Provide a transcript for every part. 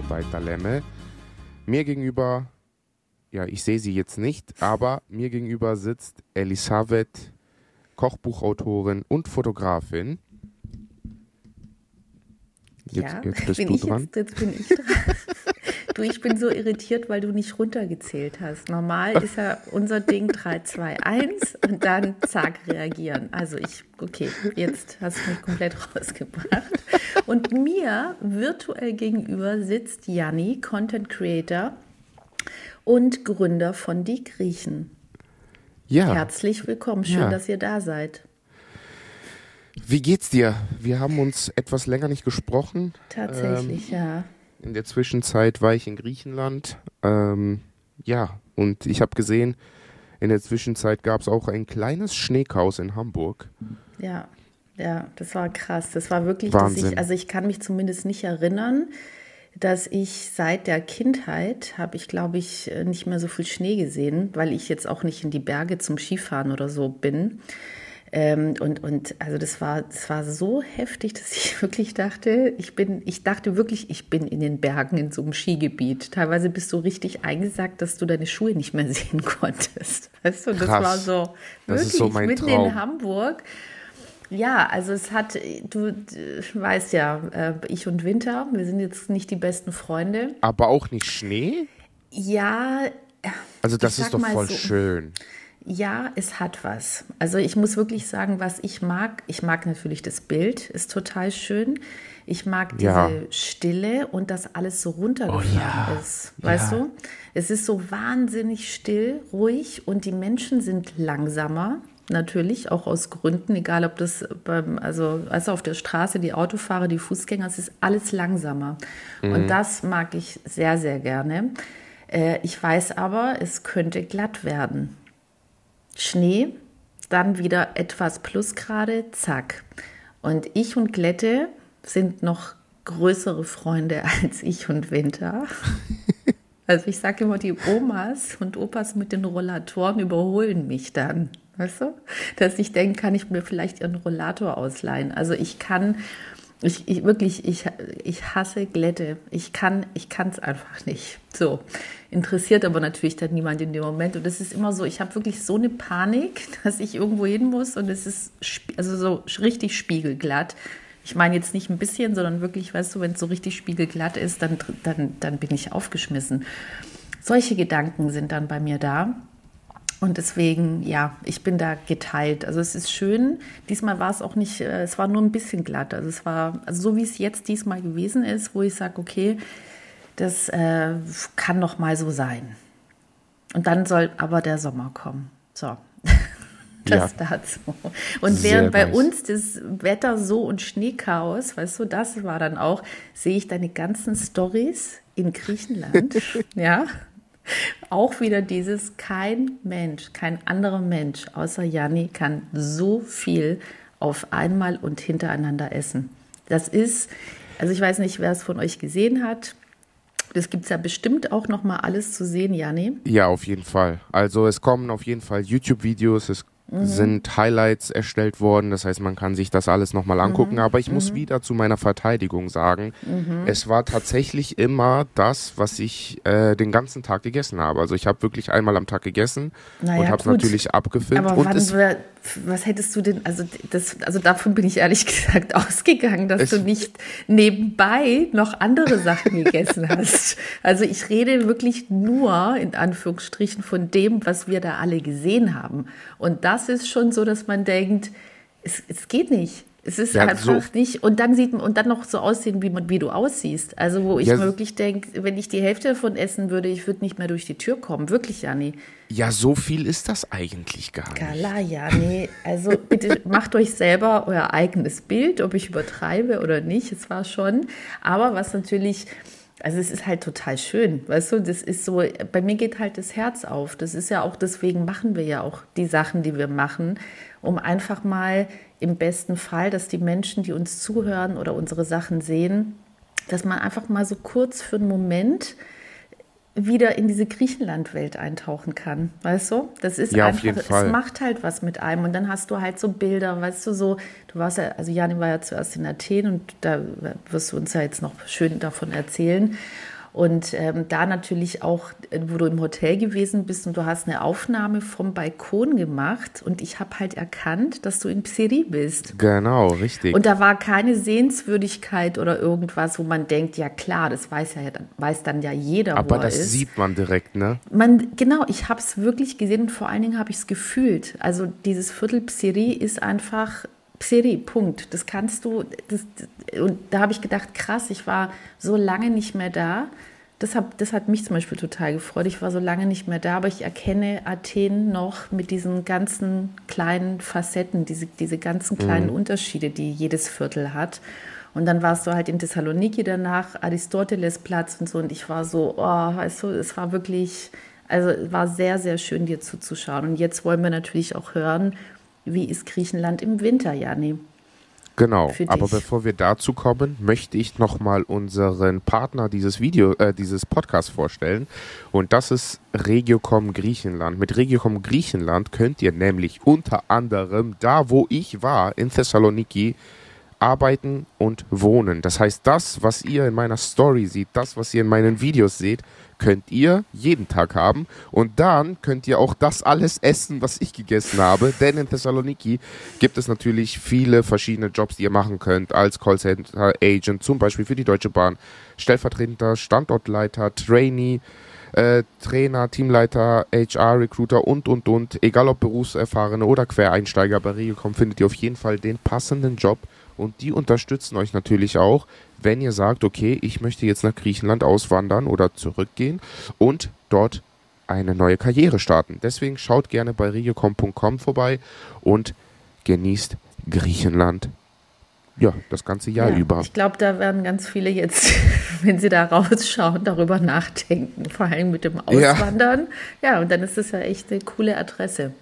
bei Dalemme. Mir gegenüber, ja, ich sehe sie jetzt nicht, aber mir gegenüber sitzt Elisabeth, Kochbuchautorin und Fotografin. Jetzt, ja, jetzt bist du dran. Jetzt, jetzt bin ich dran. Du, ich bin so irritiert, weil du nicht runtergezählt hast. Normal ist ja unser Ding 3, 2, 1 und dann zack reagieren. Also ich, okay, jetzt hast du mich komplett rausgebracht. Und mir virtuell gegenüber sitzt Janni, Content Creator und Gründer von Die Griechen. Ja. Herzlich willkommen, schön, ja. dass ihr da seid. Wie geht's dir? Wir haben uns etwas länger nicht gesprochen. Tatsächlich, ähm, ja. In der Zwischenzeit war ich in Griechenland. Ähm, ja, und ich habe gesehen, in der Zwischenzeit gab es auch ein kleines Schneechaos in Hamburg. Ja, ja, das war krass. Das war wirklich, Wahnsinn. Ich, also ich kann mich zumindest nicht erinnern, dass ich seit der Kindheit habe ich, glaube ich, nicht mehr so viel Schnee gesehen, weil ich jetzt auch nicht in die Berge zum Skifahren oder so bin. Ähm, und, und also das war, das war so heftig, dass ich wirklich dachte, ich bin, ich dachte wirklich, ich bin in den Bergen in so einem Skigebiet. Teilweise bist du richtig eingesagt, dass du deine Schuhe nicht mehr sehen konntest. Weißt du, das Krass. war so wirklich so mitten Traum. in Hamburg. Ja, also es hat, du weißt ja, äh, ich und Winter, wir sind jetzt nicht die besten Freunde. Aber auch nicht Schnee? Ja. Also das ist doch voll so, schön. Ja, es hat was. Also ich muss wirklich sagen, was ich mag, ich mag natürlich das Bild, ist total schön. Ich mag diese ja. Stille und dass alles so runtergefahren oh, ja. ist. Weißt ja. du? Es ist so wahnsinnig still, ruhig und die Menschen sind langsamer. Natürlich, auch aus Gründen, egal ob das beim, also, also auf der Straße, die Autofahrer, die Fußgänger, es ist alles langsamer. Mhm. Und das mag ich sehr, sehr gerne. Äh, ich weiß aber, es könnte glatt werden. Schnee, dann wieder etwas Plusgrade, zack. Und ich und Glätte sind noch größere Freunde als ich und Winter. Also ich sage immer, die Omas und Opas mit den Rollatoren überholen mich dann. Weißt du? Dass ich denke, kann ich mir vielleicht ihren Rollator ausleihen. Also ich kann, ich, ich wirklich, ich, ich hasse Glätte. Ich kann, ich kann es einfach nicht. So interessiert aber natürlich dann niemand in dem Moment. Und es ist immer so, ich habe wirklich so eine Panik, dass ich irgendwo hin muss und es ist also so richtig spiegelglatt. Ich meine jetzt nicht ein bisschen, sondern wirklich, weißt du, wenn es so richtig spiegelglatt ist, dann, dann, dann bin ich aufgeschmissen. Solche Gedanken sind dann bei mir da. Und deswegen, ja, ich bin da geteilt. Also es ist schön. Diesmal war es auch nicht, äh, es war nur ein bisschen glatt. Also es war, also so wie es jetzt diesmal gewesen ist, wo ich sage, okay, das äh, kann noch mal so sein. Und dann soll aber der Sommer kommen. So. Das ja. dazu. Und während bei nice. uns das Wetter so und Schneechaos, weißt du, das war dann auch, sehe ich deine ganzen Stories in Griechenland. ja. Auch wieder dieses, kein Mensch, kein anderer Mensch außer Janni kann so viel auf einmal und hintereinander essen. Das ist, also ich weiß nicht, wer es von euch gesehen hat. Das gibt es ja bestimmt auch noch mal alles zu sehen, Janne. Ja, auf jeden Fall. Also es kommen auf jeden Fall YouTube-Videos, es mhm. sind Highlights erstellt worden. Das heißt, man kann sich das alles nochmal angucken. Mhm. Aber ich muss mhm. wieder zu meiner Verteidigung sagen, mhm. es war tatsächlich immer das, was ich äh, den ganzen Tag gegessen habe. Also ich habe wirklich einmal am Tag gegessen naja, und habe es natürlich abgefilmt. Aber wann, es, was hättest du denn, also das, also davon bin ich ehrlich gesagt ausgegangen, dass du nicht nebenbei noch andere Sachen gegessen hast. Also ich rede wirklich nur in Anführungsstrichen von dem, was wir da alle gesehen haben. Und das ist schon so, dass man denkt, es, es geht nicht. Es ist ja, einfach so nicht. Und dann sieht man, und dann noch so aussehen, wie, man, wie du aussiehst. Also, wo ich ja, wirklich denke, wenn ich die Hälfte davon essen würde, ich würde nicht mehr durch die Tür kommen. Wirklich, Jani. Ja, so viel ist das eigentlich gar nicht. Kala, ja, nee. Also, bitte macht euch selber euer eigenes Bild, ob ich übertreibe oder nicht. Es war schon. Aber was natürlich. Also es ist halt total schön, weißt du, das ist so, bei mir geht halt das Herz auf. Das ist ja auch, deswegen machen wir ja auch die Sachen, die wir machen, um einfach mal im besten Fall, dass die Menschen, die uns zuhören oder unsere Sachen sehen, dass man einfach mal so kurz für einen Moment wieder in diese Griechenland-Welt eintauchen kann, weißt du? Das ist ja, einfach, es macht halt was mit einem. Und dann hast du halt so Bilder, weißt du, so, du warst ja, also Jani war ja zuerst in Athen und da wirst du uns ja jetzt noch schön davon erzählen und ähm, da natürlich auch, wo du im Hotel gewesen bist und du hast eine Aufnahme vom Balkon gemacht und ich habe halt erkannt, dass du in Psiri bist. Genau, richtig. Und da war keine Sehenswürdigkeit oder irgendwas, wo man denkt, ja klar, das weiß ja weiß dann ja jeder, Aber das ist. sieht man direkt, ne? Man, genau, ich habe es wirklich gesehen und vor allen Dingen habe ich es gefühlt. Also dieses Viertel Psiri ist einfach Psiri, Punkt. Das kannst du, das, und da habe ich gedacht, krass, ich war so lange nicht mehr da. Das, hab, das hat mich zum Beispiel total gefreut. Ich war so lange nicht mehr da, aber ich erkenne Athen noch mit diesen ganzen kleinen Facetten, diese, diese ganzen kleinen mhm. Unterschiede, die jedes Viertel hat. Und dann warst du halt in Thessaloniki danach, Aristotelesplatz und so. Und ich war so, oh, weißt du, es war wirklich, also es war sehr, sehr schön, dir zuzuschauen. Und jetzt wollen wir natürlich auch hören, wie ist Griechenland im Winter, Jani? Genau, aber bevor wir dazu kommen, möchte ich nochmal unseren Partner dieses Video, äh, dieses Podcast vorstellen. Und das ist Regiocom Griechenland. Mit Regiocom Griechenland könnt ihr nämlich unter anderem da, wo ich war, in Thessaloniki, arbeiten und wohnen. Das heißt, das, was ihr in meiner Story seht, das, was ihr in meinen Videos seht, könnt ihr jeden Tag haben. Und dann könnt ihr auch das alles essen, was ich gegessen habe. Denn in Thessaloniki gibt es natürlich viele verschiedene Jobs, die ihr machen könnt als Callcenter Agent, zum Beispiel für die Deutsche Bahn, stellvertretender Standortleiter, Trainee. Äh, Trainer, Teamleiter, HR, Recruiter und, und, und. Egal ob Berufserfahrene oder Quereinsteiger bei Regelcom, findet ihr auf jeden Fall den passenden Job. Und die unterstützen euch natürlich auch, wenn ihr sagt, okay, ich möchte jetzt nach Griechenland auswandern oder zurückgehen und dort eine neue Karriere starten. Deswegen schaut gerne bei regiocom.com vorbei und genießt Griechenland. Ja, das ganze Jahr ja, über. Ich glaube, da werden ganz viele jetzt, wenn sie da rausschauen, darüber nachdenken. Vor allem mit dem Auswandern. Ja, ja und dann ist das ja echt eine coole Adresse.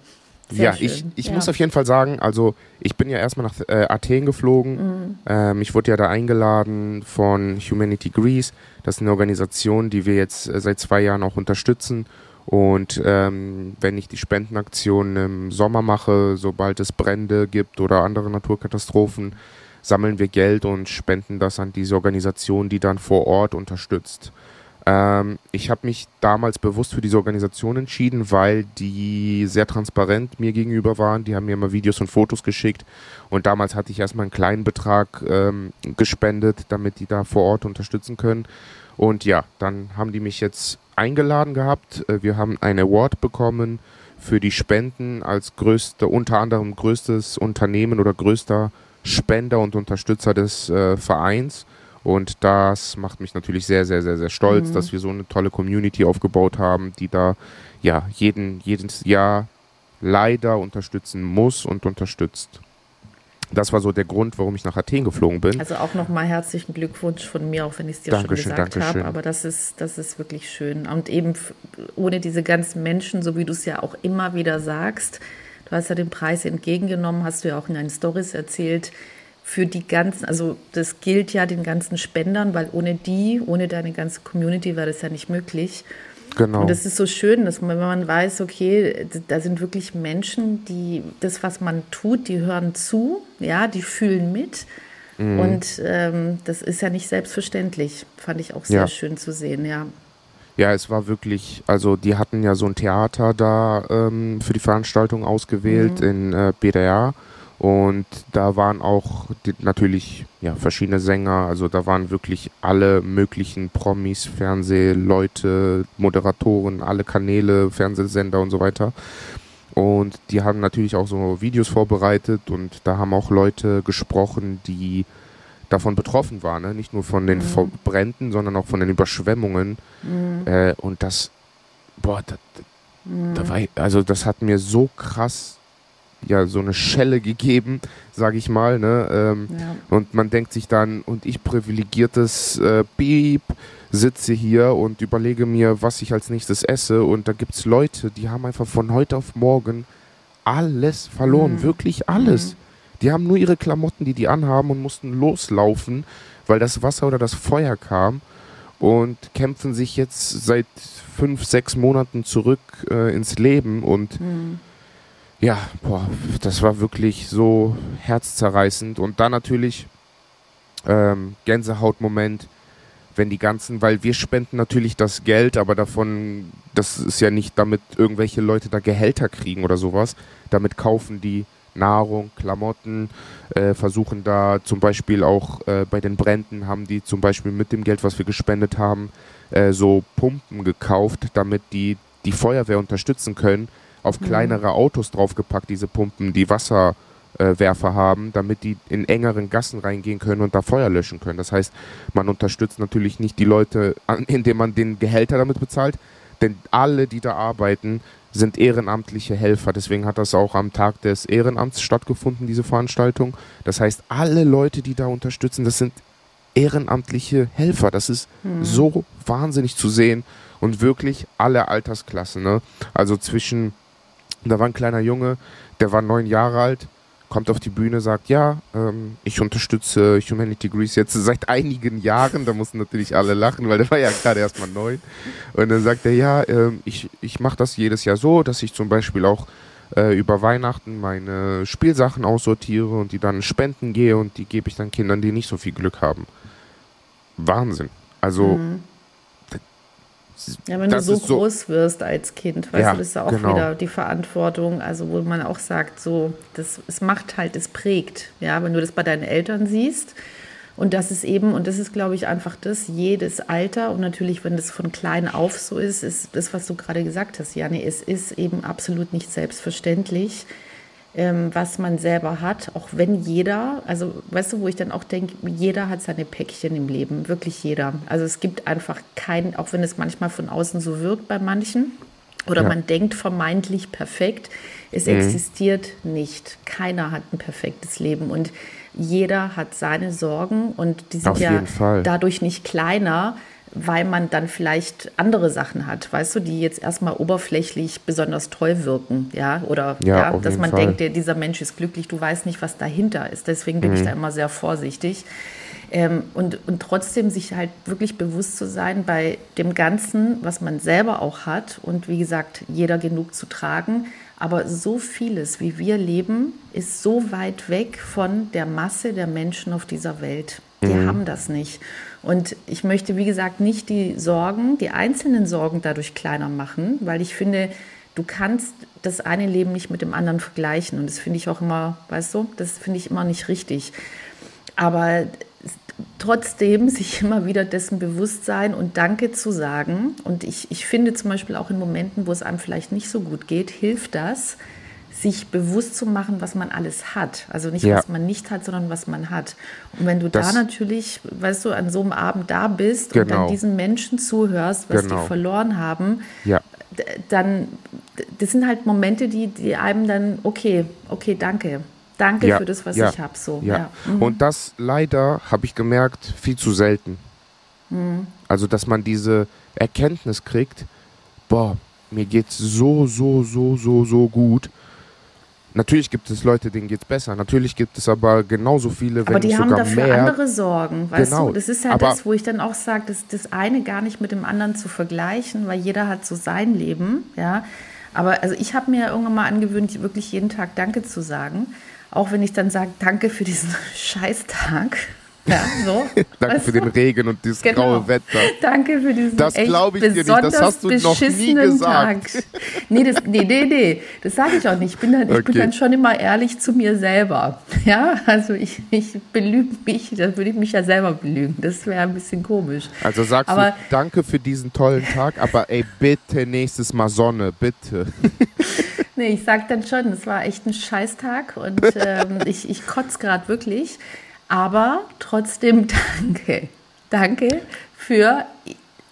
Sehr ja, schön. ich, ich ja. muss auf jeden Fall sagen, also ich bin ja erstmal nach äh, Athen geflogen. Mhm. Ähm, ich wurde ja da eingeladen von Humanity Greece. Das ist eine Organisation, die wir jetzt äh, seit zwei Jahren auch unterstützen. Und ähm, wenn ich die Spendenaktion im Sommer mache, sobald es Brände gibt oder andere Naturkatastrophen, sammeln wir Geld und spenden das an diese Organisation, die dann vor Ort unterstützt. Ähm, ich habe mich damals bewusst für diese Organisation entschieden, weil die sehr transparent mir gegenüber waren. Die haben mir immer Videos und Fotos geschickt und damals hatte ich erstmal einen kleinen Betrag ähm, gespendet, damit die da vor Ort unterstützen können. Und ja, dann haben die mich jetzt eingeladen gehabt. Äh, wir haben einen Award bekommen für die Spenden als größte, unter anderem größtes Unternehmen oder größter Spender und Unterstützer des äh, Vereins. Und das macht mich natürlich sehr, sehr, sehr, sehr stolz, mhm. dass wir so eine tolle Community aufgebaut haben, die da ja jeden, jedes Jahr leider unterstützen muss und unterstützt. Das war so der Grund, warum ich nach Athen geflogen bin. Also auch nochmal herzlichen Glückwunsch von mir, auch wenn ich es dir Dankeschön, schon gesagt habe. Aber das ist, das ist wirklich schön. Und eben ohne diese ganzen Menschen, so wie du es ja auch immer wieder sagst, du hast ja den Preis entgegengenommen, hast du ja auch in deinen Stories erzählt, für die ganzen, also das gilt ja den ganzen Spendern, weil ohne die, ohne deine ganze Community wäre das ja nicht möglich. Genau. Und das ist so schön, dass man, wenn man weiß, okay, da sind wirklich Menschen, die das, was man tut, die hören zu, ja, die fühlen mit. Mhm. Und ähm, das ist ja nicht selbstverständlich. Fand ich auch sehr ja. schön zu sehen, ja. Ja, es war wirklich, also die hatten ja so ein Theater da ähm, für die Veranstaltung ausgewählt mhm. in äh, BDR. Und da waren auch die, natürlich ja, verschiedene Sänger, also da waren wirklich alle möglichen Promis, Fernsehleute, Moderatoren, alle Kanäle, Fernsehsender und so weiter. Und die haben natürlich auch so Videos vorbereitet und da haben auch Leute gesprochen, die davon betroffen waren, ne? nicht nur von den mhm. Bränden, sondern auch von den Überschwemmungen. Mhm. Äh, und das, boah, das, mhm. da war, also das hat mir so krass ja so eine Schelle gegeben, sage ich mal. Ne? Ähm, ja. Und man denkt sich dann, und ich privilegiertes äh, Beep sitze hier und überlege mir, was ich als nächstes esse. Und da gibt es Leute, die haben einfach von heute auf morgen alles verloren, mhm. wirklich alles. Mhm. Die haben nur ihre Klamotten, die die anhaben und mussten loslaufen, weil das Wasser oder das Feuer kam. und kämpfen sich jetzt seit fünf, sechs Monaten zurück äh, ins Leben und mhm. Ja, boah, das war wirklich so herzzerreißend und dann natürlich ähm, Gänsehautmoment, wenn die ganzen, weil wir spenden natürlich das Geld, aber davon, das ist ja nicht, damit irgendwelche Leute da Gehälter kriegen oder sowas. Damit kaufen die Nahrung, Klamotten, äh, versuchen da zum Beispiel auch äh, bei den Bränden haben die zum Beispiel mit dem Geld, was wir gespendet haben, äh, so Pumpen gekauft, damit die die Feuerwehr unterstützen können. Auf mhm. kleinere Autos draufgepackt, diese Pumpen, die Wasserwerfer haben, damit die in engeren Gassen reingehen können und da Feuer löschen können. Das heißt, man unterstützt natürlich nicht die Leute, indem man den Gehälter damit bezahlt, denn alle, die da arbeiten, sind ehrenamtliche Helfer. Deswegen hat das auch am Tag des Ehrenamts stattgefunden, diese Veranstaltung. Das heißt, alle Leute, die da unterstützen, das sind ehrenamtliche Helfer. Das ist mhm. so wahnsinnig zu sehen und wirklich alle Altersklassen. Ne? Also zwischen, da war ein kleiner Junge, der war neun Jahre alt, kommt auf die Bühne, sagt, ja, ähm, ich unterstütze Humanity Greece jetzt seit einigen Jahren. Da mussten natürlich alle lachen, weil der war ja gerade erst mal neun. Und dann sagt er, ja, ähm, ich, ich mache das jedes Jahr so, dass ich zum Beispiel auch äh, über Weihnachten meine Spielsachen aussortiere und die dann spenden gehe und die gebe ich dann Kindern, die nicht so viel Glück haben. Wahnsinn. Also mhm. Ja, wenn du so groß so wirst als Kind, weißt ja, du, das ist ja auch genau. wieder die Verantwortung, also wo man auch sagt, so, das, es macht halt, es prägt. Ja, wenn du das bei deinen Eltern siehst. Und das ist eben, und das ist, glaube ich, einfach das, jedes Alter, und natürlich, wenn das von klein auf so ist, ist das, was du gerade gesagt hast, Janne, es ist eben absolut nicht selbstverständlich, ähm, was man selber hat, auch wenn jeder, also weißt du, wo ich dann auch denke, jeder hat seine Päckchen im Leben, wirklich jeder. Also es gibt einfach keinen, auch wenn es manchmal von außen so wirkt bei manchen, oder ja. man denkt vermeintlich perfekt, es mhm. existiert nicht. Keiner hat ein perfektes Leben und jeder hat seine Sorgen und die sind ja dadurch nicht kleiner, weil man dann vielleicht andere Sachen hat, weißt du, die jetzt erstmal oberflächlich besonders toll wirken, ja, oder ja, ja dass man Fall. denkt, dieser Mensch ist glücklich, du weißt nicht, was dahinter ist. Deswegen bin mhm. ich da immer sehr vorsichtig. Ähm, und, und trotzdem sich halt wirklich bewusst zu sein bei dem Ganzen, was man selber auch hat und wie gesagt, jeder genug zu tragen. Aber so vieles, wie wir leben, ist so weit weg von der Masse der Menschen auf dieser Welt. Die mhm. haben das nicht. Und ich möchte, wie gesagt, nicht die Sorgen, die einzelnen Sorgen dadurch kleiner machen, weil ich finde, du kannst das eine Leben nicht mit dem anderen vergleichen. Und das finde ich auch immer, weißt du, das finde ich immer nicht richtig. Aber trotzdem sich immer wieder dessen bewusst sein und Danke zu sagen. Und ich, ich finde zum Beispiel auch in Momenten, wo es einem vielleicht nicht so gut geht, hilft das, sich bewusst zu machen, was man alles hat. Also nicht, ja. was man nicht hat, sondern was man hat. Und wenn du das, da natürlich, weißt du, an so einem Abend da bist genau. und dann genau. diesen Menschen zuhörst, was genau. die verloren haben, ja. dann, das sind halt Momente, die, die einem dann, okay, okay, danke. Danke ja. für das, was ich habe. So. Ja. Mhm. Und das leider, habe ich gemerkt, viel zu selten. Mhm. Also, dass man diese Erkenntnis kriegt, boah, mir geht's so, so, so, so, so gut. Natürlich gibt es Leute, denen geht es besser. Natürlich gibt es aber genauso viele, wenn Aber die haben dafür mehr. andere Sorgen, weißt genau. du? Das ist ja aber das, wo ich dann auch sage, das, das eine gar nicht mit dem anderen zu vergleichen, weil jeder hat so sein Leben, ja. Aber also ich habe mir irgendwann mal angewöhnt, wirklich jeden Tag Danke zu sagen. Auch wenn ich dann sage, danke für diesen Scheißtag. Ja, so. Danke für den Regen und dieses genau. graue Wetter. Danke für diesen Das glaube ich dir nicht, das hast du noch nie gesagt. Tag. Nee, das, nee, nee, nee, das sage ich auch nicht. Ich bin, dann, okay. ich bin dann schon immer ehrlich zu mir selber. Ja, also ich, ich belüge mich, da würde ich mich ja selber belügen. Das wäre ein bisschen komisch. Also sagst aber, du, danke für diesen tollen Tag, aber ey, bitte nächstes Mal Sonne, bitte. Nee, ich sage dann schon, es war echt ein Scheißtag und ähm, ich, ich kotze gerade wirklich. Aber trotzdem danke. Danke für,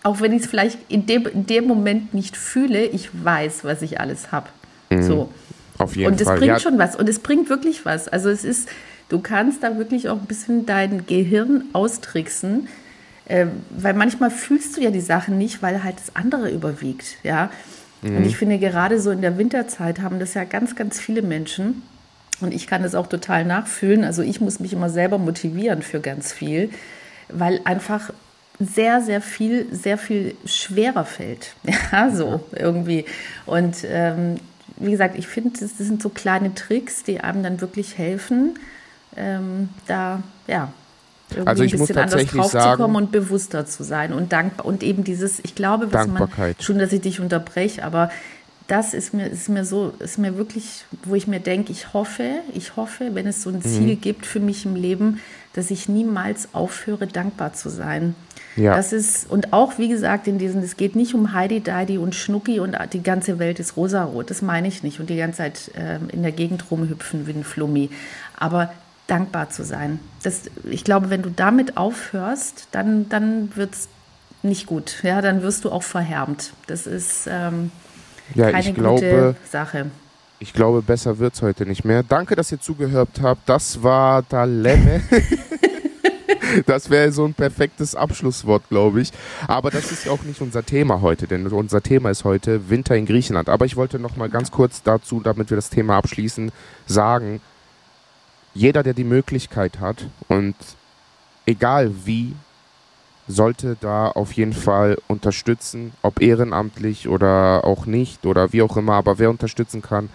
auch wenn ich es vielleicht in dem, in dem Moment nicht fühle, ich weiß, was ich alles habe. Mhm. So. Auf jeden und Fall. Und es bringt ja. schon was. Und es bringt wirklich was. Also es ist, du kannst da wirklich auch ein bisschen dein Gehirn austricksen. Äh, weil manchmal fühlst du ja die Sachen nicht, weil halt das andere überwiegt. Ja. Mhm. Und ich finde, gerade so in der Winterzeit haben das ja ganz, ganz viele Menschen und ich kann das auch total nachfühlen. Also ich muss mich immer selber motivieren für ganz viel, weil einfach sehr, sehr viel, sehr viel schwerer fällt. Ja, so irgendwie. Und ähm, wie gesagt, ich finde, das, das, sind so kleine Tricks, die einem dann wirklich helfen, ähm, da, ja, irgendwie also ich ein bisschen anders drauf sagen, zu kommen und bewusster zu sein und dankbar und eben dieses, ich glaube, was man, schon, dass ich dich unterbreche, aber das ist mir, ist mir so, ist mir wirklich, wo ich mir denke, ich hoffe, ich hoffe, wenn es so ein mhm. Ziel mhm. gibt für mich im Leben, dass ich niemals aufhöre, dankbar zu sein. Ja. Das ist, und auch wie gesagt, in diesen, es geht nicht um Heidi, Deidi und Schnucki und die ganze Welt ist rosarot. Das meine ich nicht. Und die ganze Zeit äh, in der Gegend rumhüpfen wie ein Flummi. Aber dankbar zu sein. Das, ich glaube, wenn du damit aufhörst, dann, dann wird es nicht gut. Ja, dann wirst du auch verhärmt. Das ist ähm, ja, keine glaube, gute Sache. Ich glaube, besser wird es heute nicht mehr. Danke, dass ihr zugehört habt. Das war Dalemme. das wäre so ein perfektes Abschlusswort, glaube ich. Aber das ist ja auch nicht unser Thema heute, denn unser Thema ist heute Winter in Griechenland. Aber ich wollte noch mal ganz kurz dazu, damit wir das Thema abschließen, sagen, jeder, der die Möglichkeit hat und egal wie, sollte da auf jeden Fall unterstützen, ob ehrenamtlich oder auch nicht oder wie auch immer, aber wer unterstützen kann,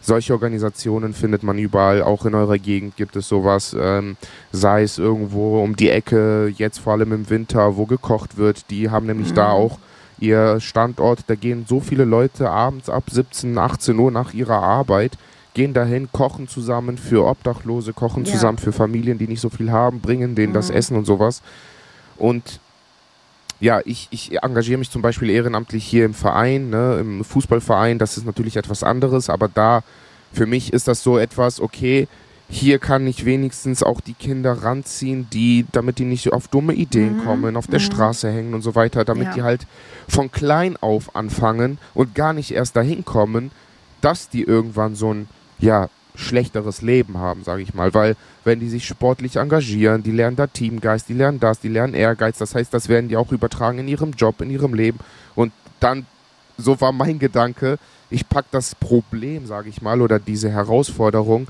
solche Organisationen findet man überall, auch in eurer Gegend gibt es sowas, ähm, sei es irgendwo um die Ecke, jetzt vor allem im Winter, wo gekocht wird, die haben nämlich mhm. da auch ihr Standort, da gehen so viele Leute abends ab 17, 18 Uhr nach ihrer Arbeit gehen dahin, kochen zusammen für Obdachlose, kochen ja. zusammen für Familien, die nicht so viel haben, bringen denen mhm. das Essen und sowas. Und ja, ich, ich engagiere mich zum Beispiel ehrenamtlich hier im Verein, ne, im Fußballverein. Das ist natürlich etwas anderes, aber da für mich ist das so etwas, okay, hier kann ich wenigstens auch die Kinder ranziehen, die, damit die nicht auf dumme Ideen mhm. kommen, auf der mhm. Straße hängen und so weiter, damit ja. die halt von klein auf anfangen und gar nicht erst dahin kommen, dass die irgendwann so ein ja, schlechteres Leben haben, sage ich mal. Weil wenn die sich sportlich engagieren, die lernen da Teamgeist, die lernen das, die lernen Ehrgeiz. Das heißt, das werden die auch übertragen in ihrem Job, in ihrem Leben. Und dann, so war mein Gedanke, ich packe das Problem, sage ich mal, oder diese Herausforderung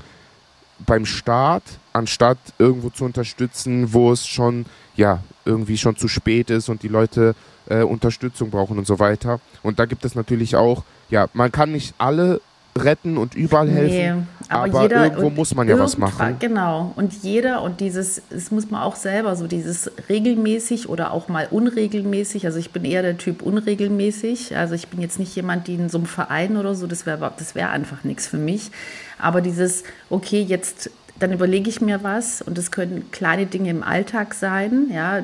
beim Staat, anstatt irgendwo zu unterstützen, wo es schon, ja, irgendwie schon zu spät ist und die Leute äh, Unterstützung brauchen und so weiter. Und da gibt es natürlich auch, ja, man kann nicht alle retten und überall helfen. Nee, aber, aber jeder, irgendwo muss man ja was machen. Genau. Und jeder und dieses, das muss man auch selber so, dieses regelmäßig oder auch mal unregelmäßig. Also ich bin eher der Typ unregelmäßig. Also ich bin jetzt nicht jemand, die in so einem Verein oder so, das wäre das wär einfach nichts für mich. Aber dieses, okay, jetzt dann überlege ich mir was und es können kleine Dinge im Alltag sein, ja,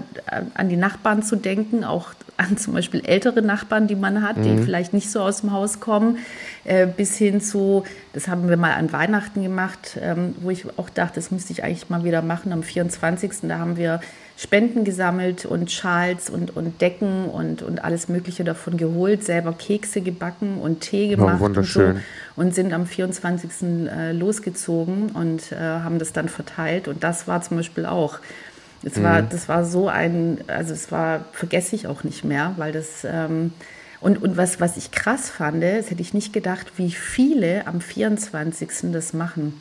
an die Nachbarn zu denken, auch an zum Beispiel ältere Nachbarn, die man hat, mhm. die vielleicht nicht so aus dem Haus kommen, äh, bis hin zu, das haben wir mal an Weihnachten gemacht, ähm, wo ich auch dachte, das müsste ich eigentlich mal wieder machen am 24. Da haben wir Spenden gesammelt und Schals und, und Decken und, und alles Mögliche davon geholt, selber Kekse gebacken und Tee gemacht oh, und so und sind am 24. Äh, losgezogen und äh, haben das dann verteilt. Und das war zum Beispiel auch, es war, mhm. das war so ein, also es war, vergesse ich auch nicht mehr, weil das ähm, und, und was, was ich krass fand, das hätte ich nicht gedacht, wie viele am 24. das machen.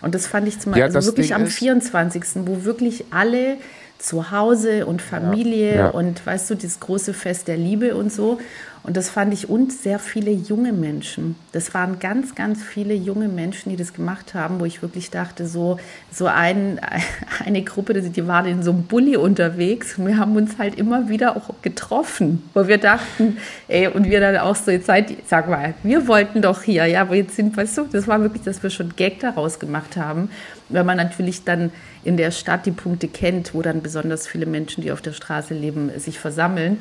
Und das fand ich zum Beispiel ja, also wirklich Ding am 24., wo wirklich alle zu Hause und Familie ja, ja. und weißt du, das große Fest der Liebe und so. Und das fand ich und sehr viele junge Menschen. Das waren ganz, ganz viele junge Menschen, die das gemacht haben, wo ich wirklich dachte, so, so ein, eine Gruppe, die waren in so einem Bulli unterwegs. Und wir haben uns halt immer wieder auch getroffen, wo wir dachten, ey, und wir dann auch so, jetzt seid, sag mal, wir wollten doch hier, ja, aber jetzt sind, weißt du, das war wirklich, dass wir schon Gag daraus gemacht haben, weil man natürlich dann in der Stadt die Punkte kennt, wo dann besonders viele Menschen, die auf der Straße leben, sich versammeln.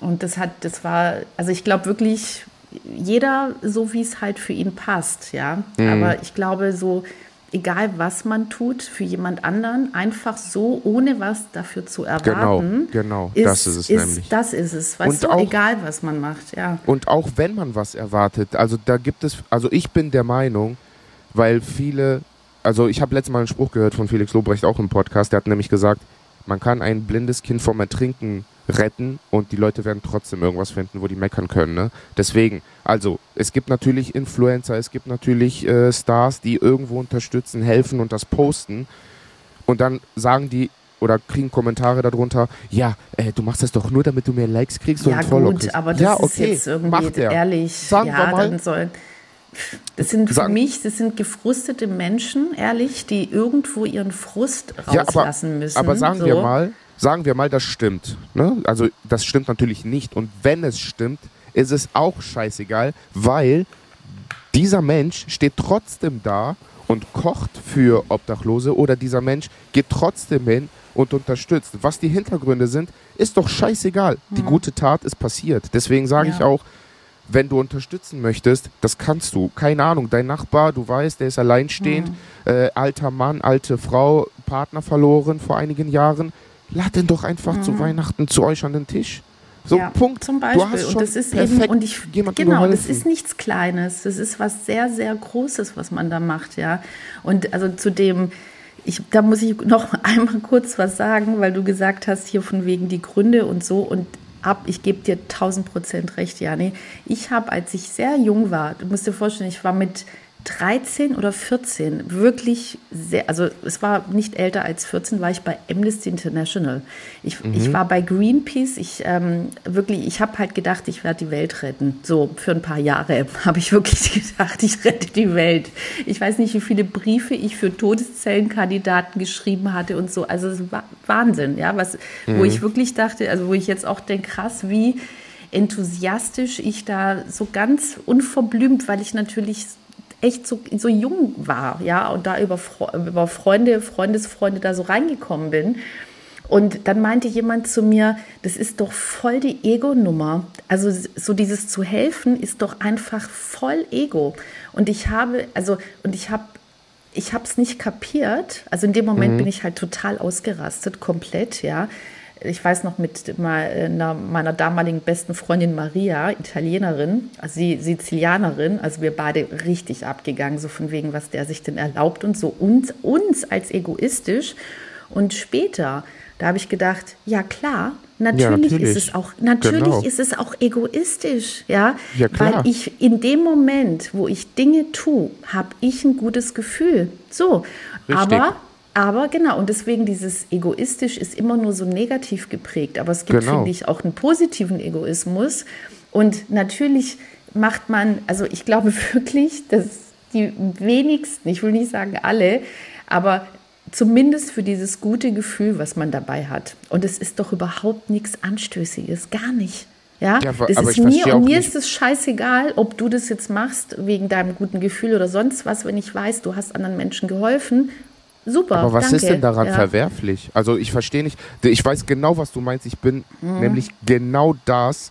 Und das hat, das war, also ich glaube wirklich, jeder so, wie es halt für ihn passt, ja. Mhm. Aber ich glaube, so, egal was man tut, für jemand anderen, einfach so, ohne was dafür zu erwarten. Genau, genau, ist, das ist es ist, nämlich. Das ist es, weißt und du, auch, egal was man macht, ja. Und auch wenn man was erwartet, also da gibt es, also ich bin der Meinung, weil viele, also ich habe letztes Mal einen Spruch gehört von Felix Lobrecht auch im Podcast, der hat nämlich gesagt, man kann ein blindes Kind vom Ertrinken retten und die Leute werden trotzdem irgendwas finden, wo die meckern können. Ne? Deswegen, also es gibt natürlich Influencer, es gibt natürlich äh, Stars, die irgendwo unterstützen, helfen und das posten und dann sagen die, oder kriegen Kommentare darunter, ja, äh, du machst das doch nur, damit du mehr Likes kriegst ja, und Follow gut, kriegst. aber das ja, okay, ist jetzt irgendwie ehrlich. Sagen ja, wir mal. Dann soll, das sind für Sagen, mich, das sind gefrustete Menschen, ehrlich, die irgendwo ihren Frust rauslassen ja, aber, müssen. Aber sagen so. wir mal, sagen wir mal, das stimmt. Ne? Also das stimmt natürlich nicht. Und wenn es stimmt, ist es auch scheißegal, weil dieser Mensch steht trotzdem da und kocht für Obdachlose oder dieser Mensch geht trotzdem hin und unterstützt. Was die Hintergründe sind, ist doch scheißegal. Mhm. Die gute Tat ist passiert. Deswegen sage ja. ich auch, wenn du unterstützen möchtest, das kannst du. Keine Ahnung, dein Nachbar, du weißt, der ist alleinstehend, mhm. äh, alter Mann, alte Frau, Partner verloren vor einigen Jahren. Lad den doch einfach mhm. zu Weihnachten zu euch an den Tisch. So, ja, Punkt. Zum Beispiel. Du hast schon und das ist eben, und ich, genau, das ist nichts Kleines. Das ist was sehr, sehr Großes, was man da macht, ja. Und also zu dem, ich, da muss ich noch einmal kurz was sagen, weil du gesagt hast, hier von wegen die Gründe und so. Und ab, ich gebe dir 1000 Prozent recht, Jani. Ich habe, als ich sehr jung war, du musst dir vorstellen, ich war mit 13 oder 14 wirklich sehr, also es war nicht älter als 14, war ich bei Amnesty International. Ich, mhm. ich war bei Greenpeace. Ich ähm, wirklich, ich habe halt gedacht, ich werde die Welt retten. So für ein paar Jahre habe ich wirklich gedacht, ich rette die Welt. Ich weiß nicht, wie viele Briefe ich für Todeszellenkandidaten geschrieben hatte und so. Also es war Wahnsinn, ja, was, mhm. wo ich wirklich dachte, also wo ich jetzt auch denke, krass, wie enthusiastisch ich da so ganz unverblümt, weil ich natürlich echt so, so jung war, ja, und da über, über Freunde, Freundesfreunde da so reingekommen bin. Und dann meinte jemand zu mir, das ist doch voll die Ego-Nummer. Also so dieses zu helfen ist doch einfach voll Ego. Und ich habe, also, und ich habe ich habe es nicht kapiert. Also in dem Moment mhm. bin ich halt total ausgerastet, komplett, ja ich weiß noch mit meiner, meiner damaligen besten Freundin Maria, Italienerin, also sie Sizilianerin, also wir beide richtig abgegangen, so von wegen, was der sich denn erlaubt und so, uns, uns als egoistisch. Und später, da habe ich gedacht, ja klar, natürlich, ja, natürlich. ist es auch, natürlich genau. ist es auch egoistisch, ja, ja weil ich in dem Moment, wo ich Dinge tue, habe ich ein gutes Gefühl. So, Richtig. aber aber genau, und deswegen dieses egoistisch ist immer nur so negativ geprägt. Aber es gibt, genau. finde ich, auch einen positiven Egoismus. Und natürlich macht man, also ich glaube wirklich, dass die wenigsten, ich will nicht sagen alle, aber zumindest für dieses gute Gefühl, was man dabei hat. Und es ist doch überhaupt nichts Anstößiges, gar nicht. Ja, ja das ist mir und mir ist es scheißegal, ob du das jetzt machst wegen deinem guten Gefühl oder sonst was, wenn ich weiß, du hast anderen Menschen geholfen Super. Aber was danke. ist denn daran ja. verwerflich? Also ich verstehe nicht. Ich weiß genau, was du meinst. Ich bin mhm. nämlich genau das,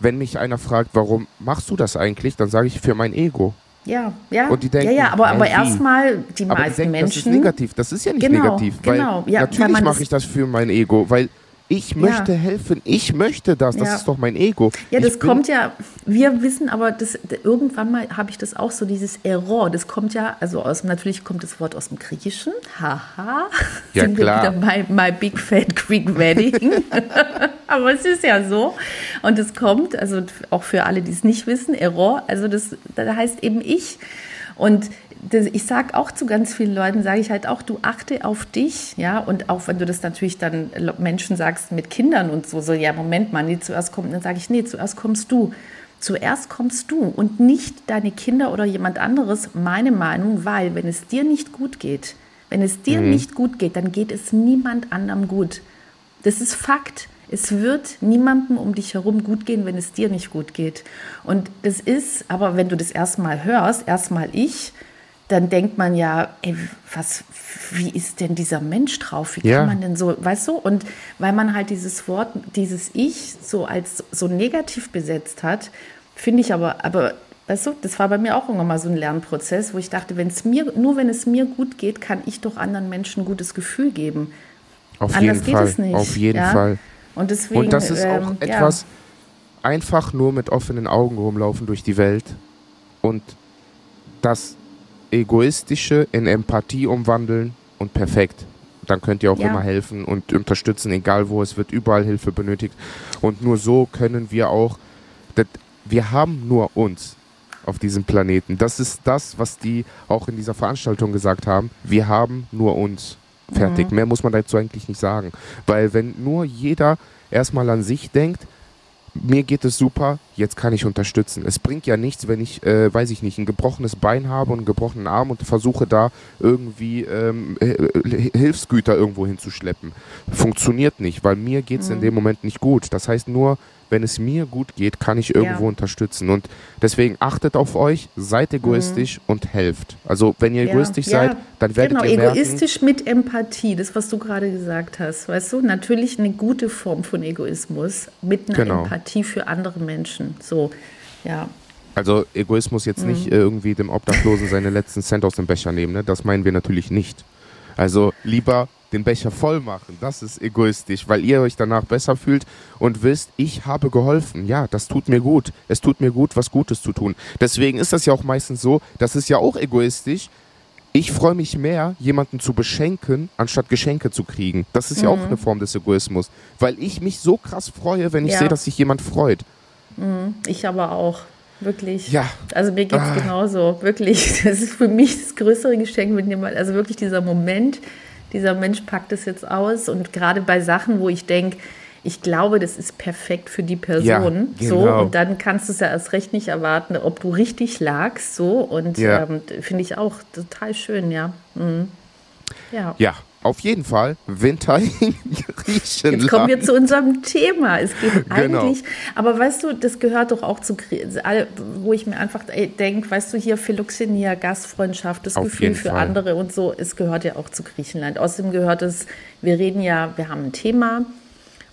wenn mich einer fragt, warum machst du das eigentlich, dann sage ich für mein Ego. Ja, ja. Und die denken, ja, ja, aber, aber erstmal die aber meisten die denken, Menschen. Das ist negativ. Das ist ja nicht genau, negativ. Weil genau. Ja, natürlich mache ich das für mein Ego, weil ich möchte ja. helfen, ich möchte das, das ja. ist doch mein Ego. Ja, das kommt ja, wir wissen aber, das, irgendwann mal habe ich das auch so, dieses Error, das kommt ja, also aus, natürlich kommt das Wort aus dem Griechischen, haha, ja, sind klar. wir wieder bei My Big Fat Greek Wedding, aber es ist ja so und es kommt, also auch für alle, die es nicht wissen, Error, also das, das heißt eben ich und ich sage auch zu ganz vielen Leuten, sage ich halt auch, du achte auf dich, ja, und auch wenn du das natürlich dann Menschen sagst mit Kindern und so, so, ja, Moment mal, nee, zuerst kommt, dann sage ich, nee, zuerst kommst du. Zuerst kommst du und nicht deine Kinder oder jemand anderes, meine Meinung, weil wenn es dir nicht gut geht, wenn es dir mhm. nicht gut geht, dann geht es niemand anderem gut. Das ist Fakt. Es wird niemandem um dich herum gut gehen, wenn es dir nicht gut geht. Und das ist, aber wenn du das erstmal hörst, erstmal ich, dann denkt man ja, ey, was, wie ist denn dieser Mensch drauf? Wie ja. kann man denn so, weißt du? Und weil man halt dieses Wort, dieses Ich so als so negativ besetzt hat, finde ich aber, aber weißt du, das war bei mir auch irgendwann mal so ein Lernprozess, wo ich dachte, wenn es mir, nur wenn es mir gut geht, kann ich doch anderen Menschen ein gutes Gefühl geben. Auf Anders jeden geht Fall. es nicht. Auf jeden ja? Fall. Und deswegen. Und das ist ähm, auch etwas, ja. einfach nur mit offenen Augen rumlaufen durch die Welt und das Egoistische in Empathie umwandeln und perfekt. Dann könnt ihr auch ja. immer helfen und unterstützen, egal wo es wird, überall Hilfe benötigt. Und nur so können wir auch, wir haben nur uns auf diesem Planeten. Das ist das, was die auch in dieser Veranstaltung gesagt haben. Wir haben nur uns. Fertig. Mhm. Mehr muss man dazu eigentlich nicht sagen. Weil wenn nur jeder erstmal an sich denkt, mir geht es super, jetzt kann ich unterstützen. Es bringt ja nichts, wenn ich, äh, weiß ich nicht, ein gebrochenes Bein habe und einen gebrochenen Arm und versuche da irgendwie ähm, Hilfsgüter irgendwo hinzuschleppen. Funktioniert nicht, weil mir geht es mhm. in dem Moment nicht gut. Das heißt nur, wenn es mir gut geht, kann ich irgendwo ja. unterstützen. Und deswegen achtet auf euch, seid egoistisch mhm. und helft. Also wenn ihr ja. egoistisch ja. seid, dann werdet genau, ihr merken... egoistisch mit Empathie, das, was du gerade gesagt hast. Weißt du, natürlich eine gute Form von Egoismus mit einer genau. Empathie für andere Menschen. So, ja. Also Egoismus jetzt mhm. nicht irgendwie dem Obdachlosen seine letzten Cent aus dem Becher nehmen, ne? das meinen wir natürlich nicht. Also lieber den Becher voll machen. Das ist egoistisch, weil ihr euch danach besser fühlt und wisst, ich habe geholfen. Ja, das tut mir gut. Es tut mir gut, was Gutes zu tun. Deswegen ist das ja auch meistens so, das ist ja auch egoistisch. Ich freue mich mehr, jemanden zu beschenken, anstatt Geschenke zu kriegen. Das ist mhm. ja auch mhm. eine Form des Egoismus, weil ich mich so krass freue, wenn ich ja. sehe, dass sich jemand freut. Mhm. Ich aber auch. Wirklich. Ja. Also mir geht es ah. genauso. Wirklich. Das ist für mich das größere Geschenk, wenn jemand, also wirklich dieser Moment, dieser Mensch packt es jetzt aus. Und gerade bei Sachen, wo ich denke, ich glaube, das ist perfekt für die Person. Ja, genau. So, und dann kannst du es ja erst recht nicht erwarten, ob du richtig lagst. So, und ja. ähm, finde ich auch total schön, ja. Mhm. Ja. Ja, auf jeden Fall Winter in Griechenland. Jetzt kommen wir zu unserem Thema. Es geht genau. eigentlich, aber weißt du, das gehört doch auch zu, wo ich mir einfach denke, weißt du, hier Philoxenia, Gastfreundschaft, das Auf Gefühl für Fall. andere und so, es gehört ja auch zu Griechenland. Außerdem gehört es, wir reden ja, wir haben ein Thema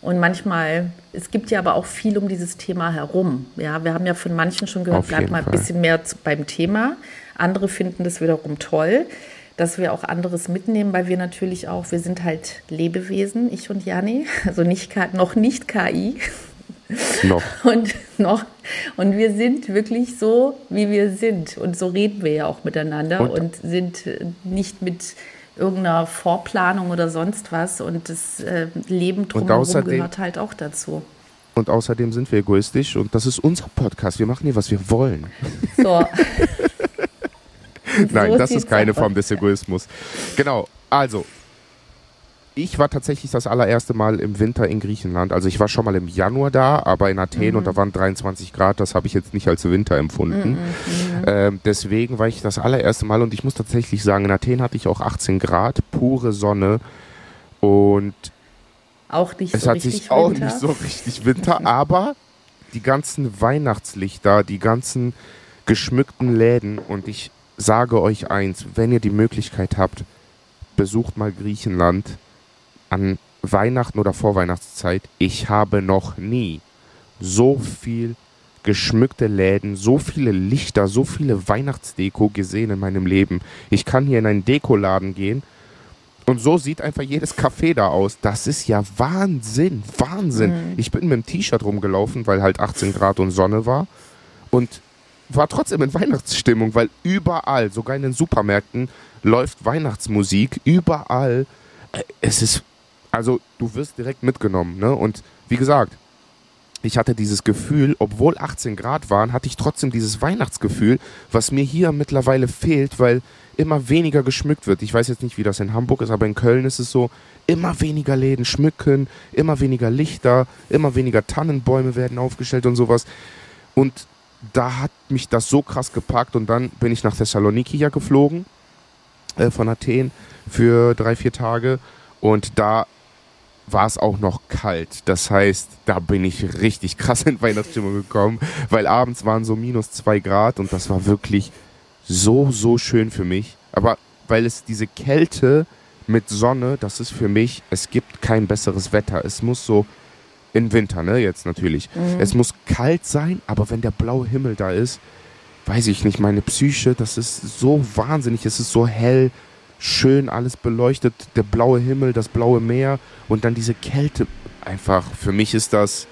und manchmal, es gibt ja aber auch viel um dieses Thema herum. Ja, wir haben ja von manchen schon gehört, bleib mal ein bisschen mehr zu, beim Thema. Andere finden das wiederum toll dass wir auch anderes mitnehmen, weil wir natürlich auch, wir sind halt Lebewesen, ich und Jani, also nicht, noch nicht KI. Noch. Und noch. Und wir sind wirklich so, wie wir sind. Und so reden wir ja auch miteinander und, und sind äh, nicht mit irgendeiner Vorplanung oder sonst was. Und das äh, Leben drumherum gehört halt auch dazu. Und außerdem sind wir egoistisch und das ist unser Podcast. Wir machen hier, was wir wollen. So. Nein, das ist keine Form des Egoismus. Genau, also ich war tatsächlich das allererste Mal im Winter in Griechenland. Also ich war schon mal im Januar da, aber in Athen mhm. und da waren 23 Grad. Das habe ich jetzt nicht als Winter empfunden. Mhm, mhm. Ähm, deswegen war ich das allererste Mal und ich muss tatsächlich sagen, in Athen hatte ich auch 18 Grad, pure Sonne und auch nicht es so hat sich auch Winter. nicht so richtig Winter, aber die ganzen Weihnachtslichter, die ganzen geschmückten Läden und ich sage euch eins, wenn ihr die Möglichkeit habt, besucht mal Griechenland an Weihnachten oder Vorweihnachtszeit. Ich habe noch nie so viel geschmückte Läden, so viele Lichter, so viele Weihnachtsdeko gesehen in meinem Leben. Ich kann hier in einen Dekoladen gehen und so sieht einfach jedes Café da aus. Das ist ja Wahnsinn, Wahnsinn. Mhm. Ich bin mit dem T-Shirt rumgelaufen, weil halt 18 Grad und Sonne war. Und war trotzdem in Weihnachtsstimmung, weil überall, sogar in den Supermärkten, läuft Weihnachtsmusik. Überall. Äh, es ist, also du wirst direkt mitgenommen. Ne? Und wie gesagt, ich hatte dieses Gefühl, obwohl 18 Grad waren, hatte ich trotzdem dieses Weihnachtsgefühl, was mir hier mittlerweile fehlt, weil immer weniger geschmückt wird. Ich weiß jetzt nicht, wie das in Hamburg ist, aber in Köln ist es so, immer weniger Läden schmücken, immer weniger Lichter, immer weniger Tannenbäume werden aufgestellt und sowas. Und da hat mich das so krass gepackt und dann bin ich nach Thessaloniki ja geflogen äh, von Athen für drei, vier Tage und da war es auch noch kalt. Das heißt, da bin ich richtig krass in Weihnachtsstimmung gekommen, weil abends waren so minus zwei Grad und das war wirklich so, so schön für mich. Aber weil es diese Kälte mit Sonne, das ist für mich, es gibt kein besseres Wetter. Es muss so im Winter, ne? Jetzt natürlich. Mhm. Es muss kalt sein, aber wenn der blaue Himmel da ist, weiß ich nicht, meine Psyche, das ist so wahnsinnig. Es ist so hell, schön, alles beleuchtet. Der blaue Himmel, das blaue Meer und dann diese Kälte. Einfach, für mich ist das,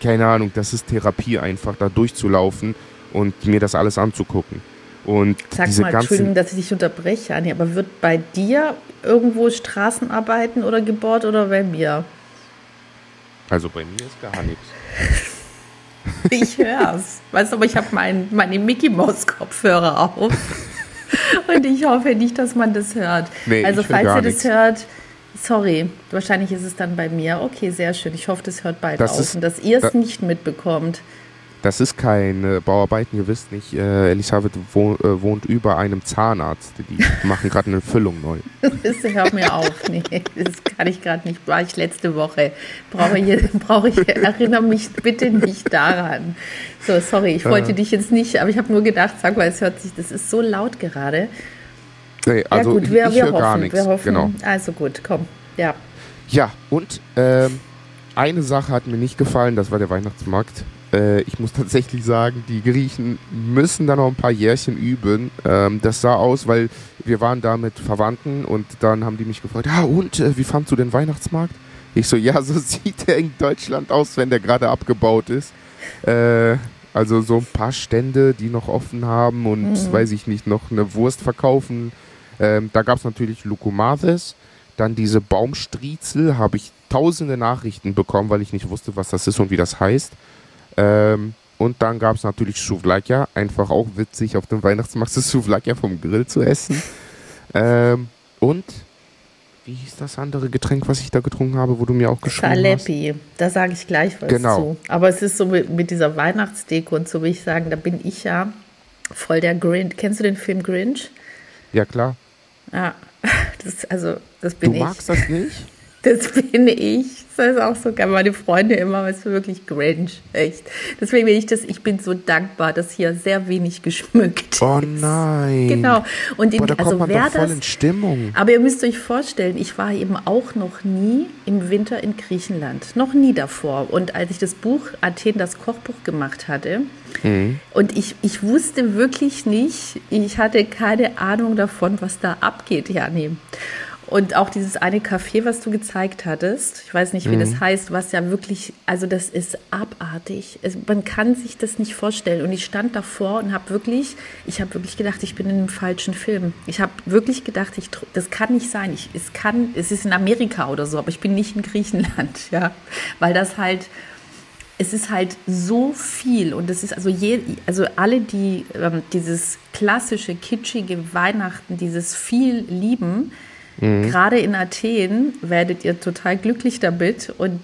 keine Ahnung, das ist Therapie einfach, da durchzulaufen und mir das alles anzugucken. Und Sag diese mal, Entschuldigung, dass ich dich unterbreche, Anni, aber wird bei dir irgendwo Straßenarbeiten oder gebohrt oder bei mir? Also bei mir ist gar nichts. Ich hör's. Weißt du, aber ich habe mein, meine Mickey Maus Kopfhörer auf. Und ich hoffe nicht, dass man das hört. Nee, also falls ihr das nichts. hört, sorry, wahrscheinlich ist es dann bei mir. Okay, sehr schön. Ich hoffe, das hört bald das auf und dass ihr es da, nicht mitbekommt. Das ist keine Bauarbeiten, ihr wisst nicht, äh, Elisabeth wohnt, äh, wohnt über einem Zahnarzt. Die machen gerade eine Füllung neu. Das hört mir auf. Nee, das kann ich gerade nicht. War ich letzte Woche. Brauche ich, brauche ich, erinnere mich bitte nicht daran. So, sorry, ich wollte äh. dich jetzt nicht, aber ich habe nur gedacht, sag mal, es hört sich, das ist so laut gerade. Nee, also ja, gut, wir, ich, wir, hoffen, gar nichts. wir hoffen. Genau. Also gut, komm, ja. Ja, und ähm, eine Sache hat mir nicht gefallen, das war der Weihnachtsmarkt. Äh, ich muss tatsächlich sagen, die Griechen müssen da noch ein paar Jährchen üben. Ähm, das sah aus, weil wir waren da mit Verwandten und dann haben die mich gefragt, ah und, äh, wie fandst du den Weihnachtsmarkt? Ich so, ja, so sieht der in Deutschland aus, wenn der gerade abgebaut ist. Äh, also so ein paar Stände, die noch offen haben und mhm. weiß ich nicht, noch eine Wurst verkaufen. Ähm, da gab es natürlich Lukumathes. Dann diese Baumstriezel habe ich tausende Nachrichten bekommen, weil ich nicht wusste, was das ist und wie das heißt. Ähm, und dann gab es natürlich Souvlakia, einfach auch witzig auf dem Weihnachtsmarkt das Souvlakia vom Grill zu essen. Ähm, und wie hieß das andere Getränk, was ich da getrunken habe, wo du mir auch geschrieben Salepi. hast? da sage ich gleich was genau. zu. Aber es ist so mit, mit dieser Weihnachtsdeko und so will ich sagen, da bin ich ja voll der Grinch. Kennst du den Film Grinch? Ja, klar. Ja, das, also, das bin du ich. Du magst das nicht? Das bin ich. Das ist auch so geil. Meine Freunde immer, weil es wirklich cringe. Echt. Deswegen bin ich das, ich bin so dankbar, dass hier sehr wenig geschmückt oh ist. Oh nein. Genau. Und in, Boah, da also kommt man wer voll das, in Stimmung. Aber ihr müsst euch vorstellen, ich war eben auch noch nie im Winter in Griechenland. Noch nie davor. Und als ich das Buch Athen, das Kochbuch gemacht hatte, mhm. und ich, ich wusste wirklich nicht, ich hatte keine Ahnung davon, was da abgeht, Jani. Und auch dieses eine Café, was du gezeigt hattest, ich weiß nicht, wie mhm. das heißt, was ja wirklich, also das ist abartig. Es, man kann sich das nicht vorstellen. Und ich stand davor und habe wirklich, ich habe wirklich gedacht, ich bin in einem falschen Film. Ich habe wirklich gedacht, ich, das kann nicht sein. Ich, es kann, es ist in Amerika oder so, aber ich bin nicht in Griechenland, ja, weil das halt es ist halt so viel und es ist also je, also alle, die ähm, dieses klassische kitschige Weihnachten, dieses viel lieben, Mhm. Gerade in Athen werdet ihr total glücklich damit und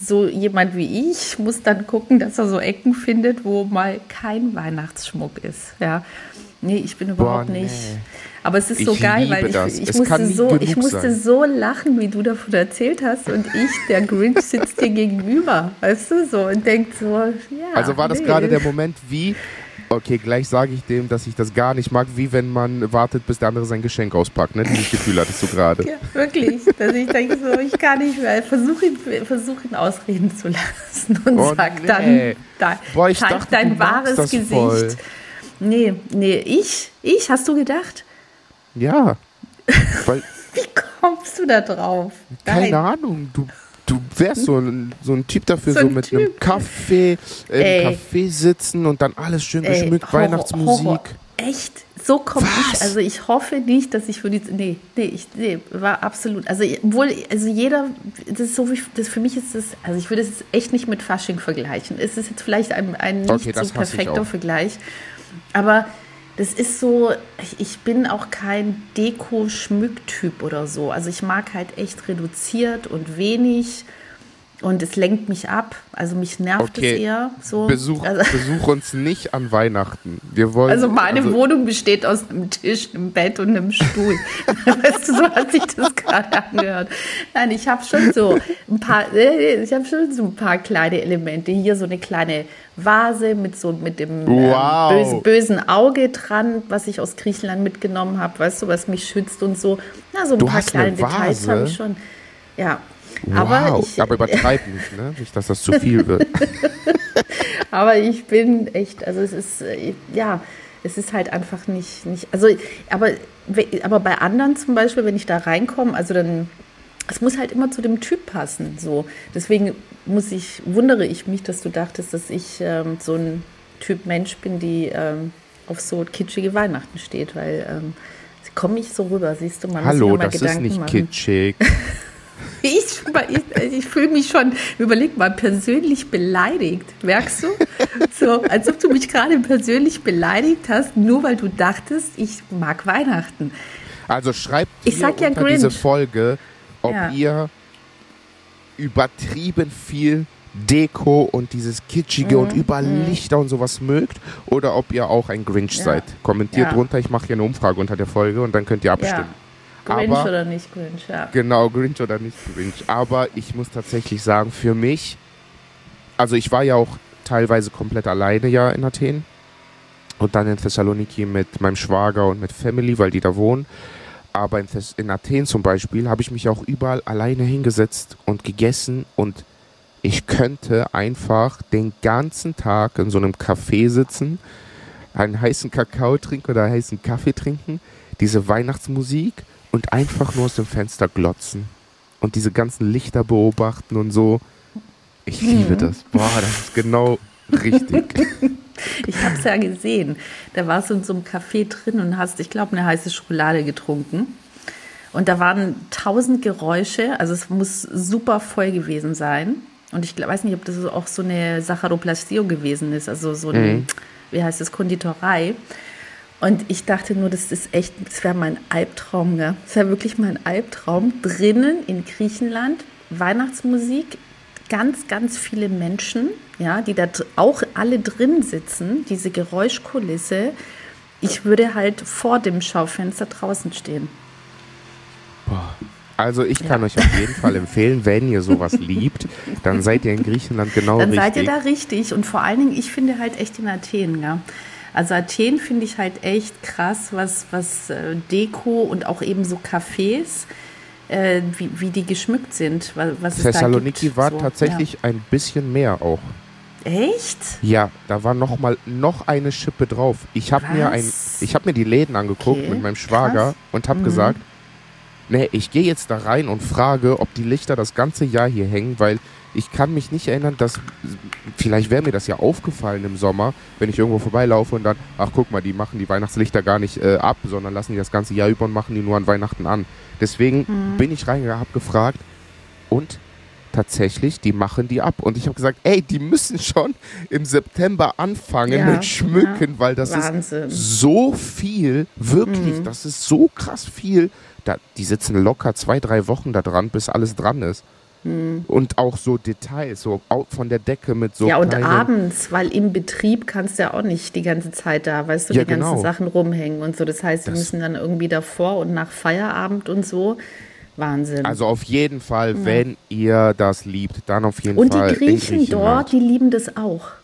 so jemand wie ich muss dann gucken, dass er so Ecken findet, wo mal kein Weihnachtsschmuck ist. Ja. Nee, ich bin überhaupt Boah, nee. nicht. Aber es ist so ich geil, weil ich, ich musste, so, ich musste so lachen, wie du davon erzählt hast. Und ich, der Grinch, sitzt dir gegenüber, weißt du, so und denkt so, ja. Also war das nee. gerade der Moment, wie Okay, gleich sage ich dem, dass ich das gar nicht mag, wie wenn man wartet, bis der andere sein Geschenk auspackt. Ne? Dieses Gefühl hattest du gerade. Ja, wirklich. Dass ich denke so, ich kann nicht mehr. Versuch ihn, versuch ihn ausreden zu lassen und oh, sag nee. dann, da, Boah, zeig dachte, dein wahres Gesicht. Voll. Nee, nee, ich, ich, hast du gedacht? Ja. Weil, wie kommst du da drauf? Keine Nein. Ahnung, du du wärst so ein, so ein Typ dafür, so, so mit typ. einem Kaffee, äh, im Café sitzen und dann alles schön Ey, geschmückt, Horror, Weihnachtsmusik. Horror. Echt? So komme ich. Also ich hoffe nicht, dass ich für die. Nee, nee, ich, nee, war absolut. Also wohl, also jeder, das ist so wie, das für mich ist das, also ich würde es echt nicht mit Fasching vergleichen. Es ist jetzt vielleicht ein, ein nicht okay, so perfekter Vergleich. Aber das ist so, ich bin auch kein Deko-Schmücktyp oder so. Also ich mag halt echt reduziert und wenig und es lenkt mich ab. Also mich nervt okay. es eher. So. Besuch, also, besuch uns nicht an Weihnachten. Wir wollen, also meine also, Wohnung besteht aus einem Tisch, einem Bett und einem Stuhl. weißt du, so hat sich das gerade angehört. Nein, ich habe schon so ein paar, äh, ich habe schon so ein paar kleine Elemente. Hier so eine kleine Vase mit so mit dem ähm, wow. ähm, böse, bösen Auge dran, was ich aus Griechenland mitgenommen habe, weißt du, was mich schützt und so. Na, so ein du paar kleine Details habe ich schon. Ja. Wow. Aber, ich, aber übertreib nicht, ne? Nicht, dass das zu viel wird. aber ich bin echt, also es ist, äh, ja, es ist halt einfach nicht, nicht also, aber, aber bei anderen zum Beispiel, wenn ich da reinkomme, also dann es muss halt immer zu dem Typ passen. So. Deswegen muss ich, wundere ich mich, dass du dachtest, dass ich ähm, so ein Typ Mensch bin, die ähm, auf so kitschige Weihnachten steht, weil ähm, komme ich so rüber, siehst du, man Hallo, muss das Gedanken ist nicht machen. kitschig. ich, ich, ich fühle mich schon, überleg mal, persönlich beleidigt. Merkst du? so, als ob du mich gerade persönlich beleidigt hast, nur weil du dachtest, ich mag Weihnachten. Also schreibt ich ja unter Grinch. diese Folge, ob ja. ihr übertrieben viel Deko und dieses Kitschige mhm. und überall mhm. Lichter und sowas mögt oder ob ihr auch ein Grinch ja. seid. Kommentiert drunter, ich mache hier eine Umfrage unter der Folge und dann könnt ihr abstimmen. Grinch Aber, oder nicht Grinch, ja. Genau, Grinch oder nicht Grinch. Aber ich muss tatsächlich sagen, für mich, also ich war ja auch teilweise komplett alleine ja in Athen und dann in Thessaloniki mit meinem Schwager und mit Family, weil die da wohnen. Aber in, in Athen zum Beispiel habe ich mich auch überall alleine hingesetzt und gegessen und ich könnte einfach den ganzen Tag in so einem Café sitzen, einen heißen Kakao trinken oder einen heißen Kaffee trinken, diese Weihnachtsmusik und einfach nur aus dem Fenster glotzen und diese ganzen Lichter beobachten und so. Ich liebe mhm. das. Boah, das ist genau richtig. Ich habe es ja gesehen. Da warst du in so einem Café drin und hast, ich glaube, eine heiße Schokolade getrunken. Und da waren tausend Geräusche, also es muss super voll gewesen sein. Und ich weiß nicht, ob das auch so eine Sacharoplastio gewesen ist, also so eine, mhm. wie heißt das, Konditorei. Und ich dachte nur, das ist echt, das wäre mein Albtraum, ja. Das wäre wirklich mein Albtraum. Drinnen in Griechenland, Weihnachtsmusik, ganz, ganz viele Menschen, ja, die da auch alle drin sitzen, diese Geräuschkulisse. Ich würde halt vor dem Schaufenster draußen stehen. Boah. Also ich kann ja. euch auf jeden Fall empfehlen, wenn ihr sowas liebt, dann seid ihr in Griechenland genau dann richtig. Dann seid ihr da richtig. Und vor allen Dingen, ich finde halt echt in Athen, ja. Also Athen finde ich halt echt krass, was, was äh, Deko und auch eben so Cafés, äh, wie, wie die geschmückt sind. Was Thessaloniki war so, tatsächlich ja. ein bisschen mehr auch. Echt? Ja, da war noch mal noch eine Schippe drauf. Ich habe mir ein, ich habe mir die Läden angeguckt okay, mit meinem Schwager krass. und habe mhm. gesagt, nee, ich gehe jetzt da rein und frage, ob die Lichter das ganze Jahr hier hängen, weil ich kann mich nicht erinnern, dass vielleicht wäre mir das ja aufgefallen im Sommer, wenn ich irgendwo vorbeilaufe und dann, ach guck mal, die machen die Weihnachtslichter gar nicht äh, ab, sondern lassen die das ganze Jahr über und machen die nur an Weihnachten an. Deswegen mhm. bin ich reingegangen, habe gefragt und tatsächlich, die machen die ab. Und ich habe gesagt, ey, die müssen schon im September anfangen ja, mit Schmücken, ja, weil das Wahnsinn. ist so viel, wirklich, mhm. das ist so krass viel. Da, die sitzen locker zwei, drei Wochen da dran, bis alles dran ist. Mhm. Und auch so Details, so von der Decke mit so. Ja, und abends, weil im Betrieb kannst du ja auch nicht die ganze Zeit da, weißt du, ja, die ganzen genau. Sachen rumhängen und so. Das heißt, sie müssen dann irgendwie davor und nach Feierabend und so Wahnsinn. Also auf jeden Fall, ja. wenn ihr das liebt, dann auf jeden Und Fall. Und die Griechen dort, die lieben das auch.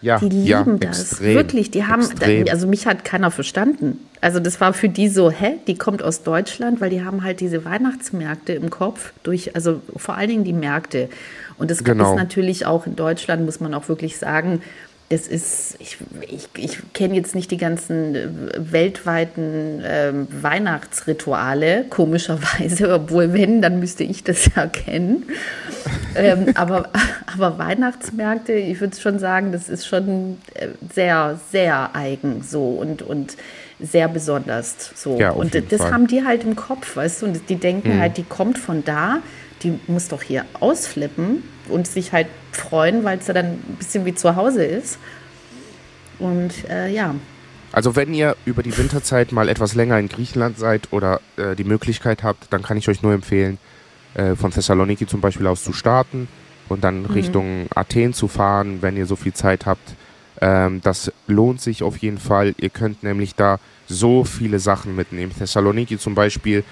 Ja, die lieben ja, das. Extrem, Wirklich, die haben, extrem. also mich hat keiner verstanden. Also das war für die so, hä, die kommt aus Deutschland, weil die haben halt diese Weihnachtsmärkte im Kopf durch, also vor allen Dingen die Märkte. Und das genau. ist natürlich auch in Deutschland, muss man auch wirklich sagen, das ist, ich, ich, ich kenne jetzt nicht die ganzen äh, weltweiten äh, Weihnachtsrituale, komischerweise, obwohl wenn, dann müsste ich das ja kennen. ähm, aber, aber Weihnachtsmärkte, ich würde schon sagen, das ist schon äh, sehr, sehr eigen so und, und sehr besonders so. Ja, und das Fall. haben die halt im Kopf, weißt du, und die denken mhm. halt, die kommt von da, die muss doch hier ausflippen und sich halt freuen, weil es ja dann ein bisschen wie zu Hause ist. Und äh, ja. Also wenn ihr über die Winterzeit mal etwas länger in Griechenland seid oder äh, die Möglichkeit habt, dann kann ich euch nur empfehlen, äh, von Thessaloniki zum Beispiel aus zu starten und dann mhm. Richtung Athen zu fahren, wenn ihr so viel Zeit habt. Ähm, das lohnt sich auf jeden Fall. Ihr könnt nämlich da so viele Sachen mitnehmen. Thessaloniki zum Beispiel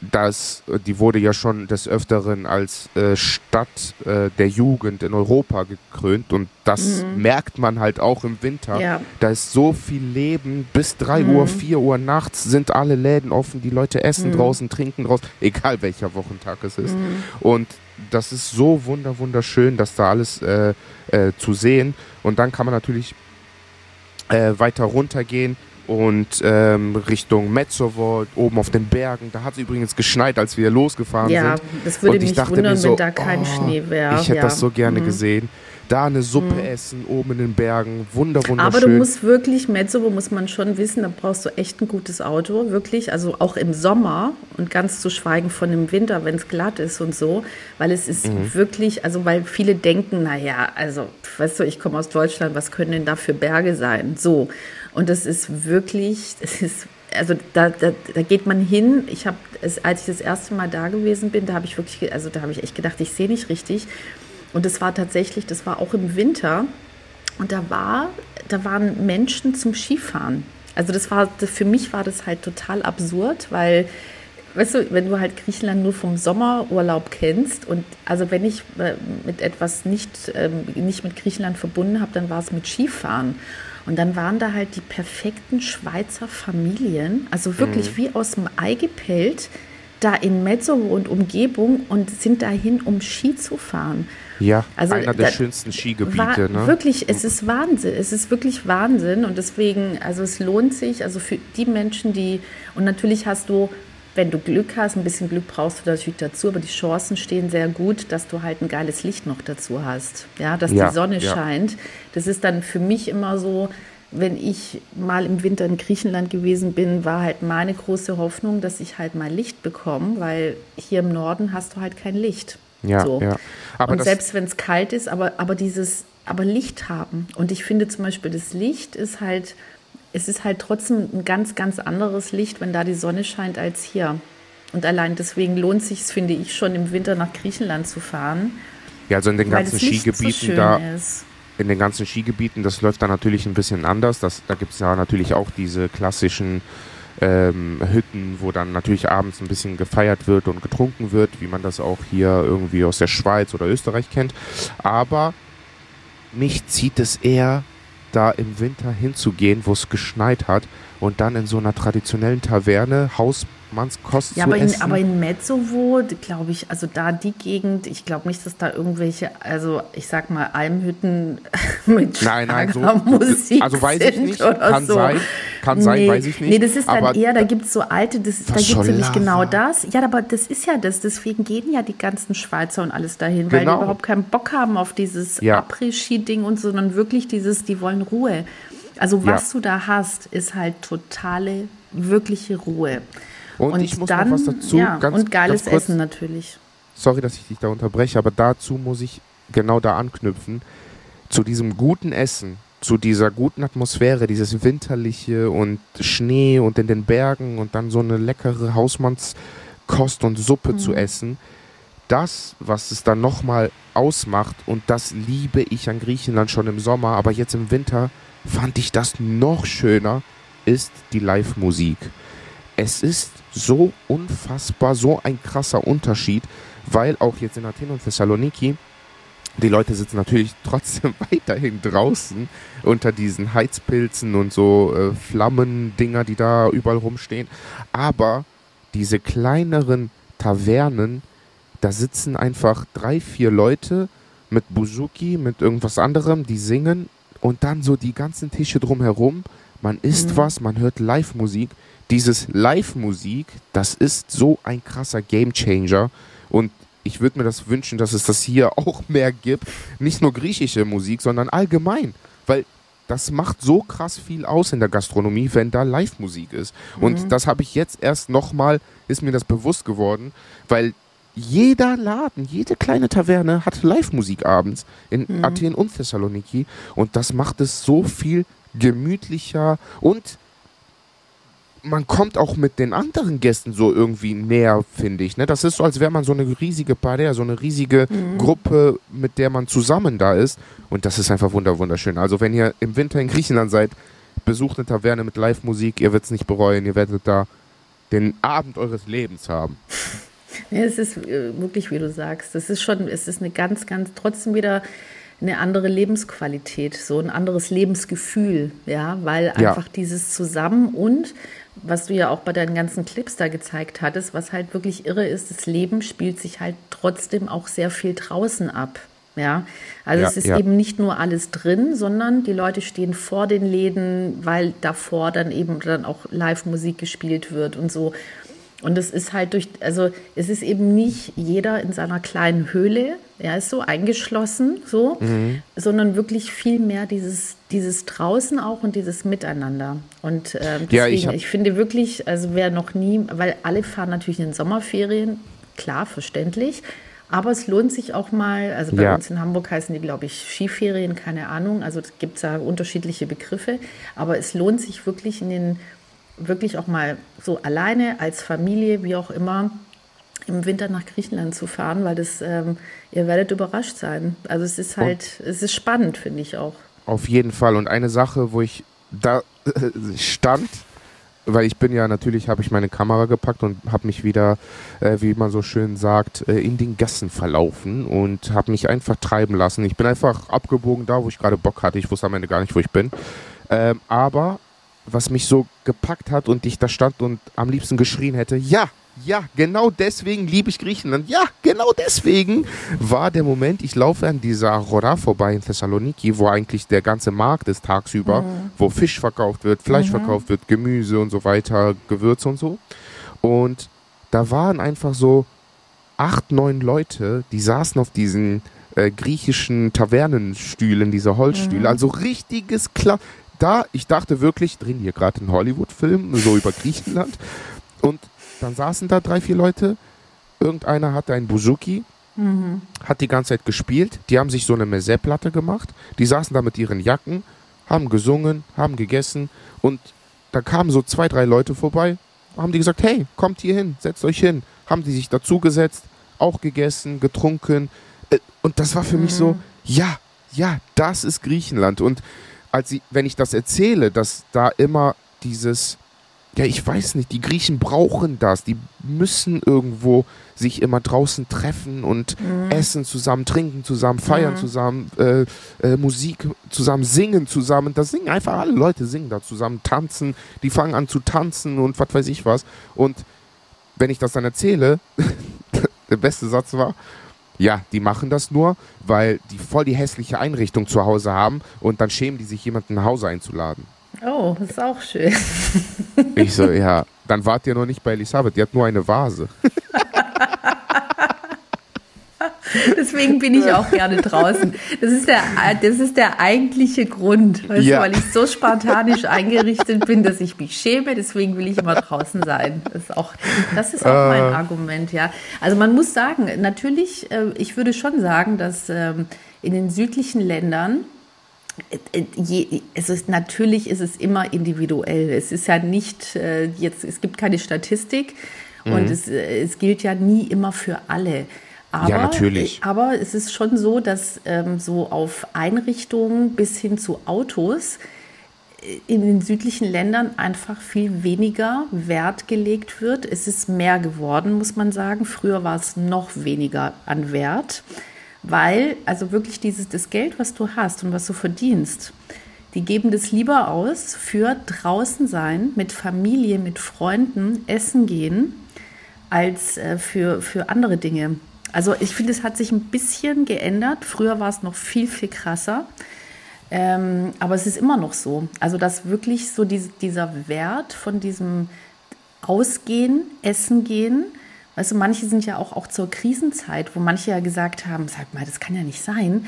dass die wurde ja schon des Öfteren als äh, Stadt äh, der Jugend in Europa gekrönt und das mhm. merkt man halt auch im Winter. Ja. Da ist so viel Leben. Bis 3 mhm. Uhr, 4 Uhr nachts sind alle Läden offen, die Leute essen mhm. draußen, trinken draußen, egal welcher Wochentag es ist. Mhm. Und das ist so wunder wunderschön, das da alles äh, äh, zu sehen. Und dann kann man natürlich äh, weiter runtergehen und ähm, Richtung Metzovo, oben auf den Bergen. Da hat es übrigens geschneit, als wir losgefahren ja, sind. Ja, das würde mich wundern, so, wenn da kein oh, Schnee wäre. Ich hätte ja. das so gerne mhm. gesehen. da eine Suppe mhm. essen, oben in den Bergen, wunder, wunderschön. Aber du musst wirklich, Metzowo muss man schon wissen, da brauchst du echt ein gutes Auto, wirklich, also auch im Sommer und ganz zu schweigen von dem Winter, wenn es glatt ist und so, weil es ist mhm. wirklich, also weil viele denken, naja, also, weißt du, ich komme aus Deutschland, was können denn da für Berge sein? So, und das ist wirklich, es ist also da, da, da, geht man hin. Ich habe, als ich das erste Mal da gewesen bin, da habe ich wirklich, also da habe ich echt gedacht, ich sehe nicht richtig. Und das war tatsächlich, das war auch im Winter. Und da war, da waren Menschen zum Skifahren. Also das war, für mich war das halt total absurd, weil, weißt du, wenn du halt Griechenland nur vom Sommerurlaub kennst und also wenn ich äh, mit etwas nicht, ähm, nicht mit Griechenland verbunden habe, dann war es mit Skifahren. Und dann waren da halt die perfekten Schweizer Familien, also wirklich mhm. wie aus dem Ei gepellt, da in Mezzovo und Umgebung und sind dahin, um Ski zu fahren. Ja, also, einer der schönsten Skigebiete. War, ne? Wirklich, es ist Wahnsinn. Es ist wirklich Wahnsinn. Und deswegen, also es lohnt sich, also für die Menschen, die, und natürlich hast du, wenn du Glück hast, ein bisschen Glück brauchst du natürlich dazu, aber die Chancen stehen sehr gut, dass du halt ein geiles Licht noch dazu hast. Ja, dass ja, die Sonne ja. scheint. Das ist dann für mich immer so, wenn ich mal im Winter in Griechenland gewesen bin, war halt meine große Hoffnung, dass ich halt mal Licht bekomme, weil hier im Norden hast du halt kein Licht. Ja, so. ja. Aber und selbst wenn es kalt ist, aber, aber dieses, aber Licht haben. Und ich finde zum Beispiel, das Licht ist halt, es ist halt trotzdem ein ganz, ganz anderes Licht, wenn da die Sonne scheint, als hier. Und allein deswegen lohnt sich es, finde ich, schon im Winter nach Griechenland zu fahren. Ja, also in den ganzen Skigebieten so da. Ist. In den ganzen Skigebieten, das läuft da natürlich ein bisschen anders. Das, da gibt es ja natürlich auch diese klassischen ähm, Hütten, wo dann natürlich abends ein bisschen gefeiert wird und getrunken wird, wie man das auch hier irgendwie aus der Schweiz oder Österreich kennt. Aber mich zieht es eher da im Winter hinzugehen, wo es geschneit hat und dann in so einer traditionellen Taverne Haus Manskost ja, aber in, aber in Mezzovo, glaube ich, also da die Gegend, ich glaube nicht, dass da irgendwelche, also ich sag mal, Almhütten mit nein, nein, so, Musik Also weiß ich nicht, kann so. sein, kann nee, sein, weiß ich nicht. Nee, das ist dann eher, da gibt es so alte, das, da gibt es nämlich genau das. Ja, aber das ist ja das, deswegen gehen ja die ganzen Schweizer und alles dahin, genau. weil die genau. überhaupt keinen Bock haben auf dieses ja. Après-Ski-Ding und so, sondern wirklich dieses, die wollen Ruhe. Also was ja. du da hast, ist halt totale, wirkliche Ruhe. Und, und ich muss dann, noch was dazu. Ja, ganz, und geiles kurz, Essen natürlich. Sorry, dass ich dich da unterbreche, aber dazu muss ich genau da anknüpfen. Zu diesem guten Essen, zu dieser guten Atmosphäre, dieses winterliche und Schnee und in den Bergen und dann so eine leckere Hausmannskost und Suppe mhm. zu essen. Das, was es dann nochmal ausmacht, und das liebe ich an Griechenland schon im Sommer, aber jetzt im Winter fand ich das noch schöner, ist die Live-Musik. Es ist so unfassbar, so ein krasser Unterschied, weil auch jetzt in Athen und Thessaloniki die Leute sitzen natürlich trotzdem weiterhin draußen unter diesen Heizpilzen und so äh, Flammendinger, die da überall rumstehen. Aber diese kleineren Tavernen, da sitzen einfach drei, vier Leute mit Buzuki, mit irgendwas anderem, die singen und dann so die ganzen Tische drumherum. Man isst mhm. was, man hört Live-Musik dieses Live-Musik, das ist so ein krasser Gamechanger und ich würde mir das wünschen, dass es das hier auch mehr gibt. Nicht nur griechische Musik, sondern allgemein. Weil das macht so krass viel aus in der Gastronomie, wenn da Live-Musik ist. Und mhm. das habe ich jetzt erst nochmal, ist mir das bewusst geworden, weil jeder Laden, jede kleine Taverne hat Live-Musik abends in mhm. Athen und Thessaloniki. Und das macht es so viel gemütlicher und man kommt auch mit den anderen Gästen so irgendwie näher, finde ich. Ne? Das ist so, als wäre man so eine riesige Parade, so eine riesige mhm. Gruppe, mit der man zusammen da ist. Und das ist einfach wunderschön. Also wenn ihr im Winter in Griechenland seid, besucht eine Taverne mit Live-Musik. Ihr werdet es nicht bereuen. Ihr werdet da den Abend eures Lebens haben. Ja, es ist äh, wirklich, wie du sagst, es ist schon, es ist eine ganz, ganz, trotzdem wieder eine andere Lebensqualität, so ein anderes Lebensgefühl, ja, weil einfach ja. dieses Zusammen und was du ja auch bei deinen ganzen Clips da gezeigt hattest, was halt wirklich irre ist, das Leben spielt sich halt trotzdem auch sehr viel draußen ab. Ja, also ja, es ist ja. eben nicht nur alles drin, sondern die Leute stehen vor den Läden, weil davor dann eben dann auch Live-Musik gespielt wird und so. Und es ist halt durch, also es ist eben nicht jeder in seiner kleinen Höhle, ja, ist so eingeschlossen, so, mhm. sondern wirklich viel mehr dieses, dieses draußen auch und dieses Miteinander. Und äh, deswegen, ja, ich, ich, finde wirklich, also wer noch nie, weil alle fahren natürlich in den Sommerferien, klar, verständlich, aber es lohnt sich auch mal, also bei ja. uns in Hamburg heißen die, glaube ich, Skiferien, keine Ahnung, also gibt es da unterschiedliche Begriffe, aber es lohnt sich wirklich in den, wirklich auch mal so alleine als Familie, wie auch immer, im Winter nach Griechenland zu fahren, weil das, ähm, ihr werdet überrascht sein. Also es ist halt, Und es ist spannend, finde ich auch. Auf jeden Fall. Und eine Sache, wo ich da stand, weil ich bin ja natürlich, habe ich meine Kamera gepackt und habe mich wieder, äh, wie man so schön sagt, äh, in den Gassen verlaufen und habe mich einfach treiben lassen. Ich bin einfach abgebogen da, wo ich gerade Bock hatte. Ich wusste am Ende gar nicht, wo ich bin. Ähm, aber was mich so gepackt hat und ich da stand und am liebsten geschrien hätte, ja, ja, genau deswegen liebe ich Griechenland. Ja, genau deswegen war der Moment, ich laufe an dieser Rora vorbei in Thessaloniki, wo eigentlich der ganze Markt ist tagsüber, mhm. wo Fisch verkauft wird, Fleisch mhm. verkauft wird, Gemüse und so weiter, Gewürze und so. Und da waren einfach so acht, neun Leute, die saßen auf diesen äh, griechischen Tavernenstühlen, diese Holzstühle, mhm. also richtiges klar. Da, ich dachte wirklich, drehen hier gerade einen Hollywood-Film, so über Griechenland. Und dann saßen da drei, vier Leute. Irgendeiner hatte einen Buzuki, mhm. hat die ganze Zeit gespielt. Die haben sich so eine Mezé-Platte gemacht. Die saßen da mit ihren Jacken, haben gesungen, haben gegessen. Und da kamen so zwei, drei Leute vorbei. Haben die gesagt, hey, kommt hier hin, setzt euch hin. Haben die sich dazugesetzt, auch gegessen, getrunken. Äh, und das war für mhm. mich so, ja, ja, das ist Griechenland. Und als sie, wenn ich das erzähle, dass da immer dieses ja, ich weiß nicht, die Griechen brauchen das. Die müssen irgendwo sich immer draußen treffen und mhm. essen zusammen, trinken zusammen, feiern mhm. zusammen, äh, äh, Musik zusammen, singen zusammen. Da singen einfach alle Leute singen da zusammen, tanzen. Die fangen an zu tanzen und was weiß ich was. Und wenn ich das dann erzähle, der beste Satz war, ja, die machen das nur, weil die voll die hässliche Einrichtung zu Hause haben und dann schämen die sich, jemanden nach Hause einzuladen. Oh, das ist auch schön. Ich so, ja, dann wart ihr noch nicht bei Elisabeth, die hat nur eine Vase. Deswegen bin ich auch gerne draußen. Das ist der, das ist der eigentliche Grund, weißt ja. du, weil ich so spartanisch eingerichtet bin, dass ich mich schäme. Deswegen will ich immer draußen sein. Das ist auch, das ist auch mein äh. Argument, ja. Also man muss sagen, natürlich, äh, ich würde schon sagen, dass ähm, in den südlichen Ländern Je, es ist natürlich ist es immer individuell. Es ist ja nicht äh, jetzt, es gibt keine Statistik mhm. und es, äh, es gilt ja nie immer für alle. Aber, ja, natürlich. Aber es ist schon so, dass ähm, so auf Einrichtungen bis hin zu Autos äh, in den südlichen Ländern einfach viel weniger Wert gelegt wird. Es ist mehr geworden, muss man sagen. Früher war es noch weniger an Wert weil also wirklich dieses das Geld, was du hast und was du verdienst, die geben das lieber aus für draußen sein, mit Familie, mit Freunden, essen gehen, als äh, für, für andere Dinge. Also ich finde, es hat sich ein bisschen geändert. Früher war es noch viel, viel krasser. Ähm, aber es ist immer noch so. Also dass wirklich so die, dieser Wert von diesem Ausgehen, Essen gehen, Weißt du, manche sind ja auch, auch zur Krisenzeit, wo manche ja gesagt haben, sag mal, das kann ja nicht sein.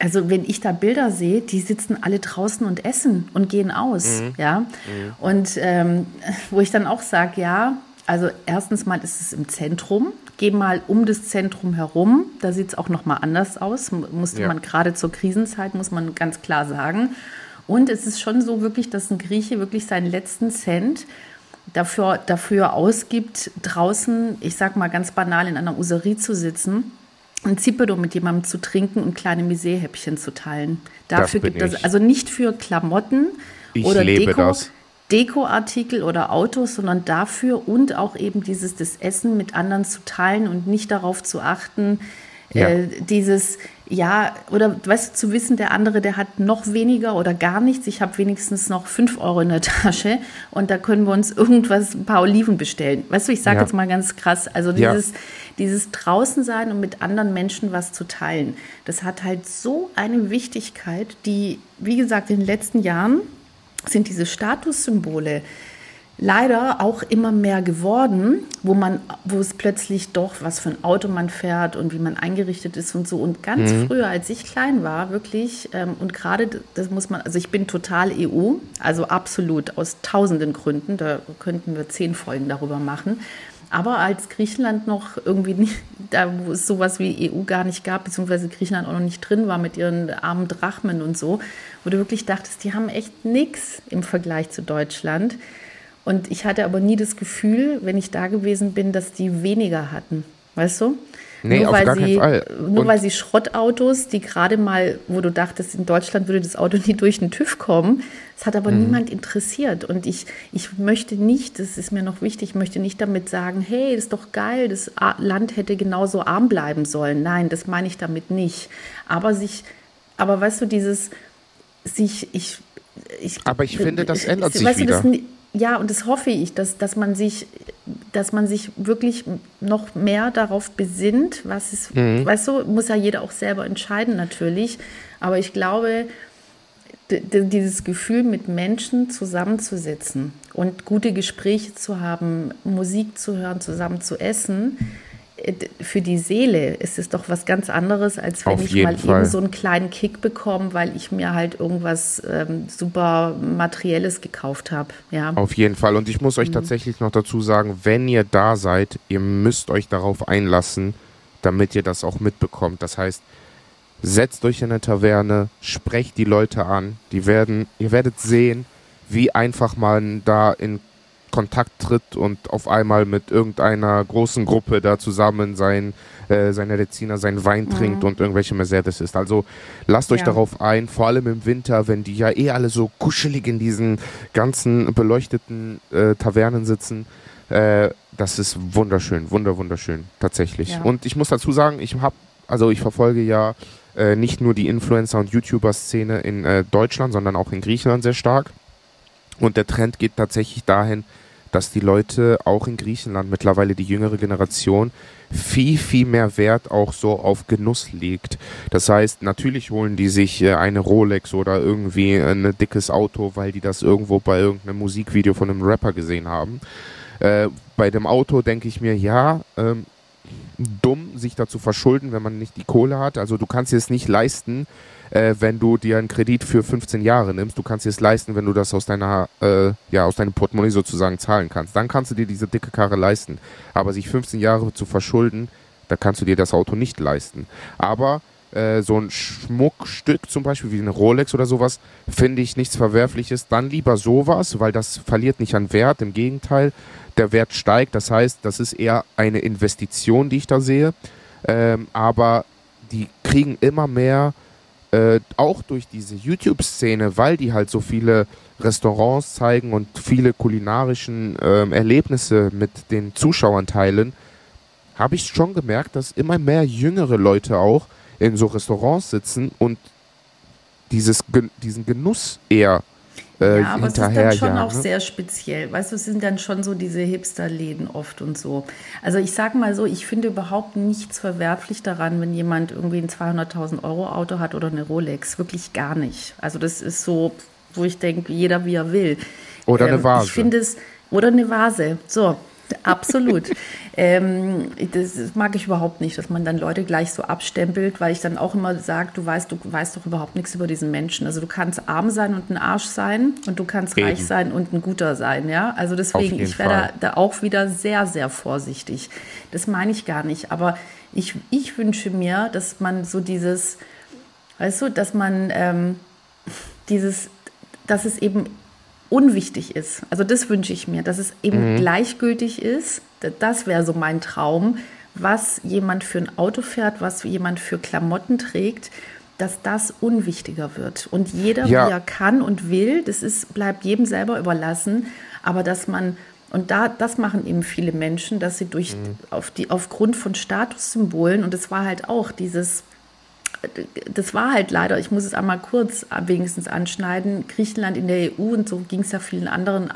Also wenn ich da Bilder sehe, die sitzen alle draußen und essen und gehen aus, mhm. ja. Mhm. Und ähm, wo ich dann auch sage, ja, also erstens mal ist es im Zentrum, geh mal um das Zentrum herum, da sieht es auch noch mal anders aus, musste ja. man gerade zur Krisenzeit, muss man ganz klar sagen. Und es ist schon so wirklich, dass ein Grieche wirklich seinen letzten Cent dafür, dafür ausgibt, draußen, ich sag mal ganz banal, in einer Userie zu sitzen, ein Zipedo mit jemandem zu trinken und kleine Misé-Häppchen zu teilen. Dafür gibt es, also nicht für Klamotten ich oder lebe Deko, das. Dekoartikel oder Autos, sondern dafür und auch eben dieses das Essen mit anderen zu teilen und nicht darauf zu achten, ja. Äh, dieses, ja, oder weißt du, zu wissen, der andere, der hat noch weniger oder gar nichts. Ich habe wenigstens noch fünf Euro in der Tasche und da können wir uns irgendwas, ein paar Oliven bestellen. Weißt du, ich sage ja. jetzt mal ganz krass, also dieses, ja. dieses draußen sein und mit anderen Menschen was zu teilen, das hat halt so eine Wichtigkeit, die, wie gesagt, in den letzten Jahren sind diese Statussymbole, leider auch immer mehr geworden, wo man, wo es plötzlich doch, was für ein Auto man fährt und wie man eingerichtet ist und so. Und ganz mhm. früher, als ich klein war, wirklich, ähm, und gerade das muss man, also ich bin total EU, also absolut aus tausenden Gründen, da könnten wir zehn Folgen darüber machen. Aber als Griechenland noch irgendwie nicht, da wo es sowas wie EU gar nicht gab, beziehungsweise Griechenland auch noch nicht drin war mit ihren armen Drachmen und so, wo du wirklich dachtest, die haben echt nichts im Vergleich zu Deutschland. Und ich hatte aber nie das Gefühl, wenn ich da gewesen bin, dass die weniger hatten. Weißt du? Nee, nur, weil sie, nur weil sie Schrottautos, die gerade mal, wo du dachtest, in Deutschland würde das Auto nie durch den TÜV kommen, das hat aber mhm. niemand interessiert. Und ich, ich möchte nicht, das ist mir noch wichtig, ich möchte nicht damit sagen, hey, das ist doch geil, das Land hätte genauso arm bleiben sollen. Nein, das meine ich damit nicht. Aber sich, aber weißt du, dieses, sich, ich, ich, aber ich finde, das ändert sich weißt wieder. Du, das, ja, und das hoffe ich, dass, dass, man sich, dass man sich wirklich noch mehr darauf besinnt, was ist, mhm. weißt du, muss ja jeder auch selber entscheiden natürlich. Aber ich glaube, dieses Gefühl, mit Menschen zusammenzusitzen und gute Gespräche zu haben, Musik zu hören, zusammen zu essen, für die Seele ist es doch was ganz anderes, als wenn Auf ich mal Fall. eben so einen kleinen Kick bekomme, weil ich mir halt irgendwas ähm, super Materielles gekauft habe. Ja. Auf jeden Fall. Und ich muss euch mhm. tatsächlich noch dazu sagen, wenn ihr da seid, ihr müsst euch darauf einlassen, damit ihr das auch mitbekommt. Das heißt, setzt euch in eine Taverne, sprecht die Leute an, die werden, ihr werdet sehen, wie einfach man da in Kontakt tritt und auf einmal mit irgendeiner großen Gruppe da zusammen sein, äh, seine Rezina, seinen Wein mhm. trinkt und irgendwelche Mercedes isst. Also lasst euch ja. darauf ein, vor allem im Winter, wenn die ja eh alle so kuschelig in diesen ganzen beleuchteten äh, Tavernen sitzen. Äh, das ist wunderschön, wunder, wunderschön, tatsächlich. Ja. Und ich muss dazu sagen, ich habe, also ich verfolge ja äh, nicht nur die Influencer- und YouTuber-Szene in äh, Deutschland, sondern auch in Griechenland sehr stark. Und der Trend geht tatsächlich dahin, dass die Leute auch in Griechenland mittlerweile die jüngere Generation viel, viel mehr Wert auch so auf Genuss legt. Das heißt, natürlich holen die sich äh, eine Rolex oder irgendwie ein dickes Auto, weil die das irgendwo bei irgendeinem Musikvideo von einem Rapper gesehen haben. Äh, bei dem Auto denke ich mir, ja, ähm, dumm, sich dazu verschulden, wenn man nicht die Kohle hat. Also du kannst es nicht leisten, äh, wenn du dir einen Kredit für 15 Jahre nimmst. Du kannst dir es leisten, wenn du das aus deiner, äh, ja, aus deinem Portemonnaie sozusagen zahlen kannst. Dann kannst du dir diese dicke Karre leisten. Aber sich 15 Jahre zu verschulden, da kannst du dir das Auto nicht leisten. Aber äh, so ein Schmuckstück zum Beispiel wie eine Rolex oder sowas, finde ich nichts Verwerfliches. Dann lieber sowas, weil das verliert nicht an Wert. Im Gegenteil, der Wert steigt. Das heißt, das ist eher eine Investition, die ich da sehe. Ähm, aber die kriegen immer mehr äh, auch durch diese YouTube-Szene, weil die halt so viele Restaurants zeigen und viele kulinarischen äh, Erlebnisse mit den Zuschauern teilen, habe ich schon gemerkt, dass immer mehr jüngere Leute auch in so Restaurants sitzen und dieses, diesen Genuss eher äh, ja, aber es ist dann schon ja, auch ne? sehr speziell. Weißt du, es sind dann schon so diese Hipster-Läden oft und so. Also ich sage mal so, ich finde überhaupt nichts verwerflich daran, wenn jemand irgendwie ein 200.000 Euro Auto hat oder eine Rolex. Wirklich gar nicht. Also das ist so, wo ich denke, jeder wie er will. Oder eine ähm, Vase. Ich finde es, oder eine Vase. So, Absolut. ähm, das mag ich überhaupt nicht, dass man dann Leute gleich so abstempelt, weil ich dann auch immer sage, du weißt, du weißt doch überhaupt nichts über diesen Menschen. Also du kannst arm sein und ein Arsch sein und du kannst Eben. reich sein und ein guter sein, ja. Also deswegen, ich wäre da, da, auch wieder sehr, sehr vorsichtig. Das meine ich gar nicht. Aber ich, ich wünsche mir, dass man so dieses, weißt du, dass man ähm, dieses, dass es eben unwichtig ist. Also das wünsche ich mir, dass es eben mhm. gleichgültig ist. Das wäre so mein Traum, was jemand für ein Auto fährt, was jemand für Klamotten trägt, dass das unwichtiger wird. Und jeder, ja. wie er kann und will, das ist, bleibt jedem selber überlassen. Aber dass man, und da, das machen eben viele Menschen, dass sie durch, mhm. auf die, aufgrund von Statussymbolen, und es war halt auch dieses, das war halt leider, ich muss es einmal kurz wenigstens anschneiden, Griechenland in der EU und so ging es ja vielen anderen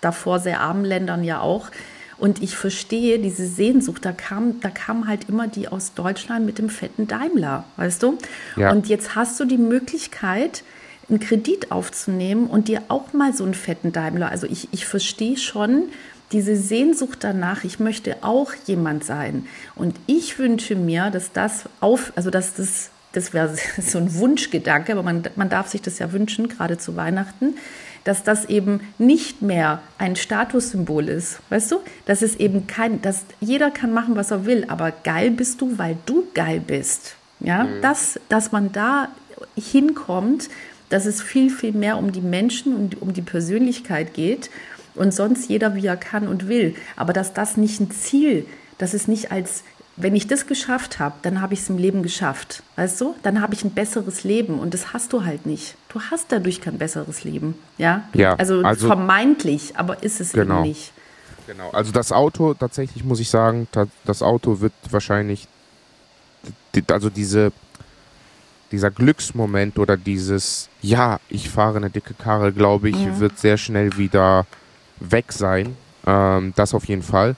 davor sehr armen Ländern ja auch. Und ich verstehe diese Sehnsucht, da kam, da kam halt immer die aus Deutschland mit dem fetten Daimler, weißt du? Ja. Und jetzt hast du die Möglichkeit, einen Kredit aufzunehmen und dir auch mal so einen fetten Daimler. Also ich, ich verstehe schon diese Sehnsucht danach, ich möchte auch jemand sein. Und ich wünsche mir, dass das auf, also dass das, das wäre so ein Wunschgedanke, aber man, man darf sich das ja wünschen, gerade zu Weihnachten, dass das eben nicht mehr ein Statussymbol ist, weißt du? Dass es eben kein, dass jeder kann machen, was er will, aber geil bist du, weil du geil bist. Ja, mhm. dass, dass man da hinkommt, dass es viel, viel mehr um die Menschen und um, um die Persönlichkeit geht und sonst jeder, wie er kann und will. Aber dass das nicht ein Ziel, dass es nicht als, wenn ich das geschafft habe, dann habe ich es im Leben geschafft. Weißt du? Dann habe ich ein besseres Leben und das hast du halt nicht. Du hast dadurch kein besseres Leben. Ja, ja also, also vermeintlich, aber ist es genau. eben nicht. Genau, also das Auto, tatsächlich muss ich sagen, das Auto wird wahrscheinlich, also diese dieser Glücksmoment oder dieses, ja, ich fahre eine dicke Karre, glaube ich, mhm. wird sehr schnell wieder weg sein. Ähm, das auf jeden Fall.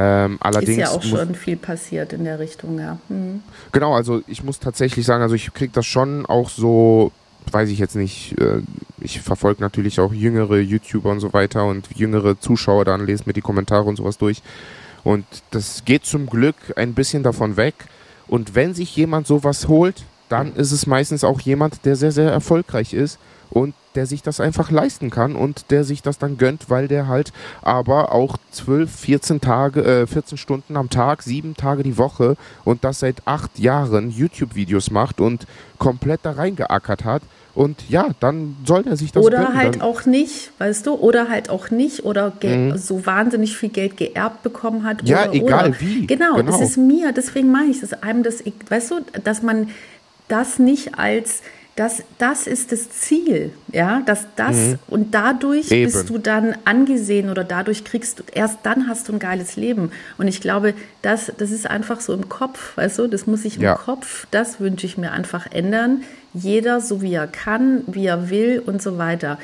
Ähm, allerdings ist ja auch schon viel passiert in der Richtung, ja. Mhm. Genau, also ich muss tatsächlich sagen, also ich kriege das schon auch so, weiß ich jetzt nicht, äh, ich verfolge natürlich auch jüngere YouTuber und so weiter und jüngere Zuschauer, dann lese mir die Kommentare und sowas durch. Und das geht zum Glück ein bisschen davon weg. Und wenn sich jemand sowas holt, dann ist es meistens auch jemand, der sehr, sehr erfolgreich ist und der sich das einfach leisten kann und der sich das dann gönnt, weil der halt aber auch 12, 14 Tage, äh, 14 Stunden am Tag, sieben Tage die Woche und das seit acht Jahren YouTube-Videos macht und komplett da reingeackert hat. Und ja, dann soll er sich das Oder gönnen, halt auch nicht, weißt du, oder halt auch nicht, oder mhm. so wahnsinnig viel Geld geerbt bekommen hat. Ja, oder, egal oder. wie. Genau, genau, das ist mir, deswegen meine ich das einem, das, weißt du, dass man das nicht als das, das ist das Ziel, ja, dass das mhm. und dadurch Eben. bist du dann angesehen oder dadurch kriegst du, erst dann hast du ein geiles Leben. Und ich glaube, das, das ist einfach so im Kopf, weißt du, das muss sich im ja. Kopf, das wünsche ich mir einfach ändern. Jeder so wie er kann, wie er will und so weiter.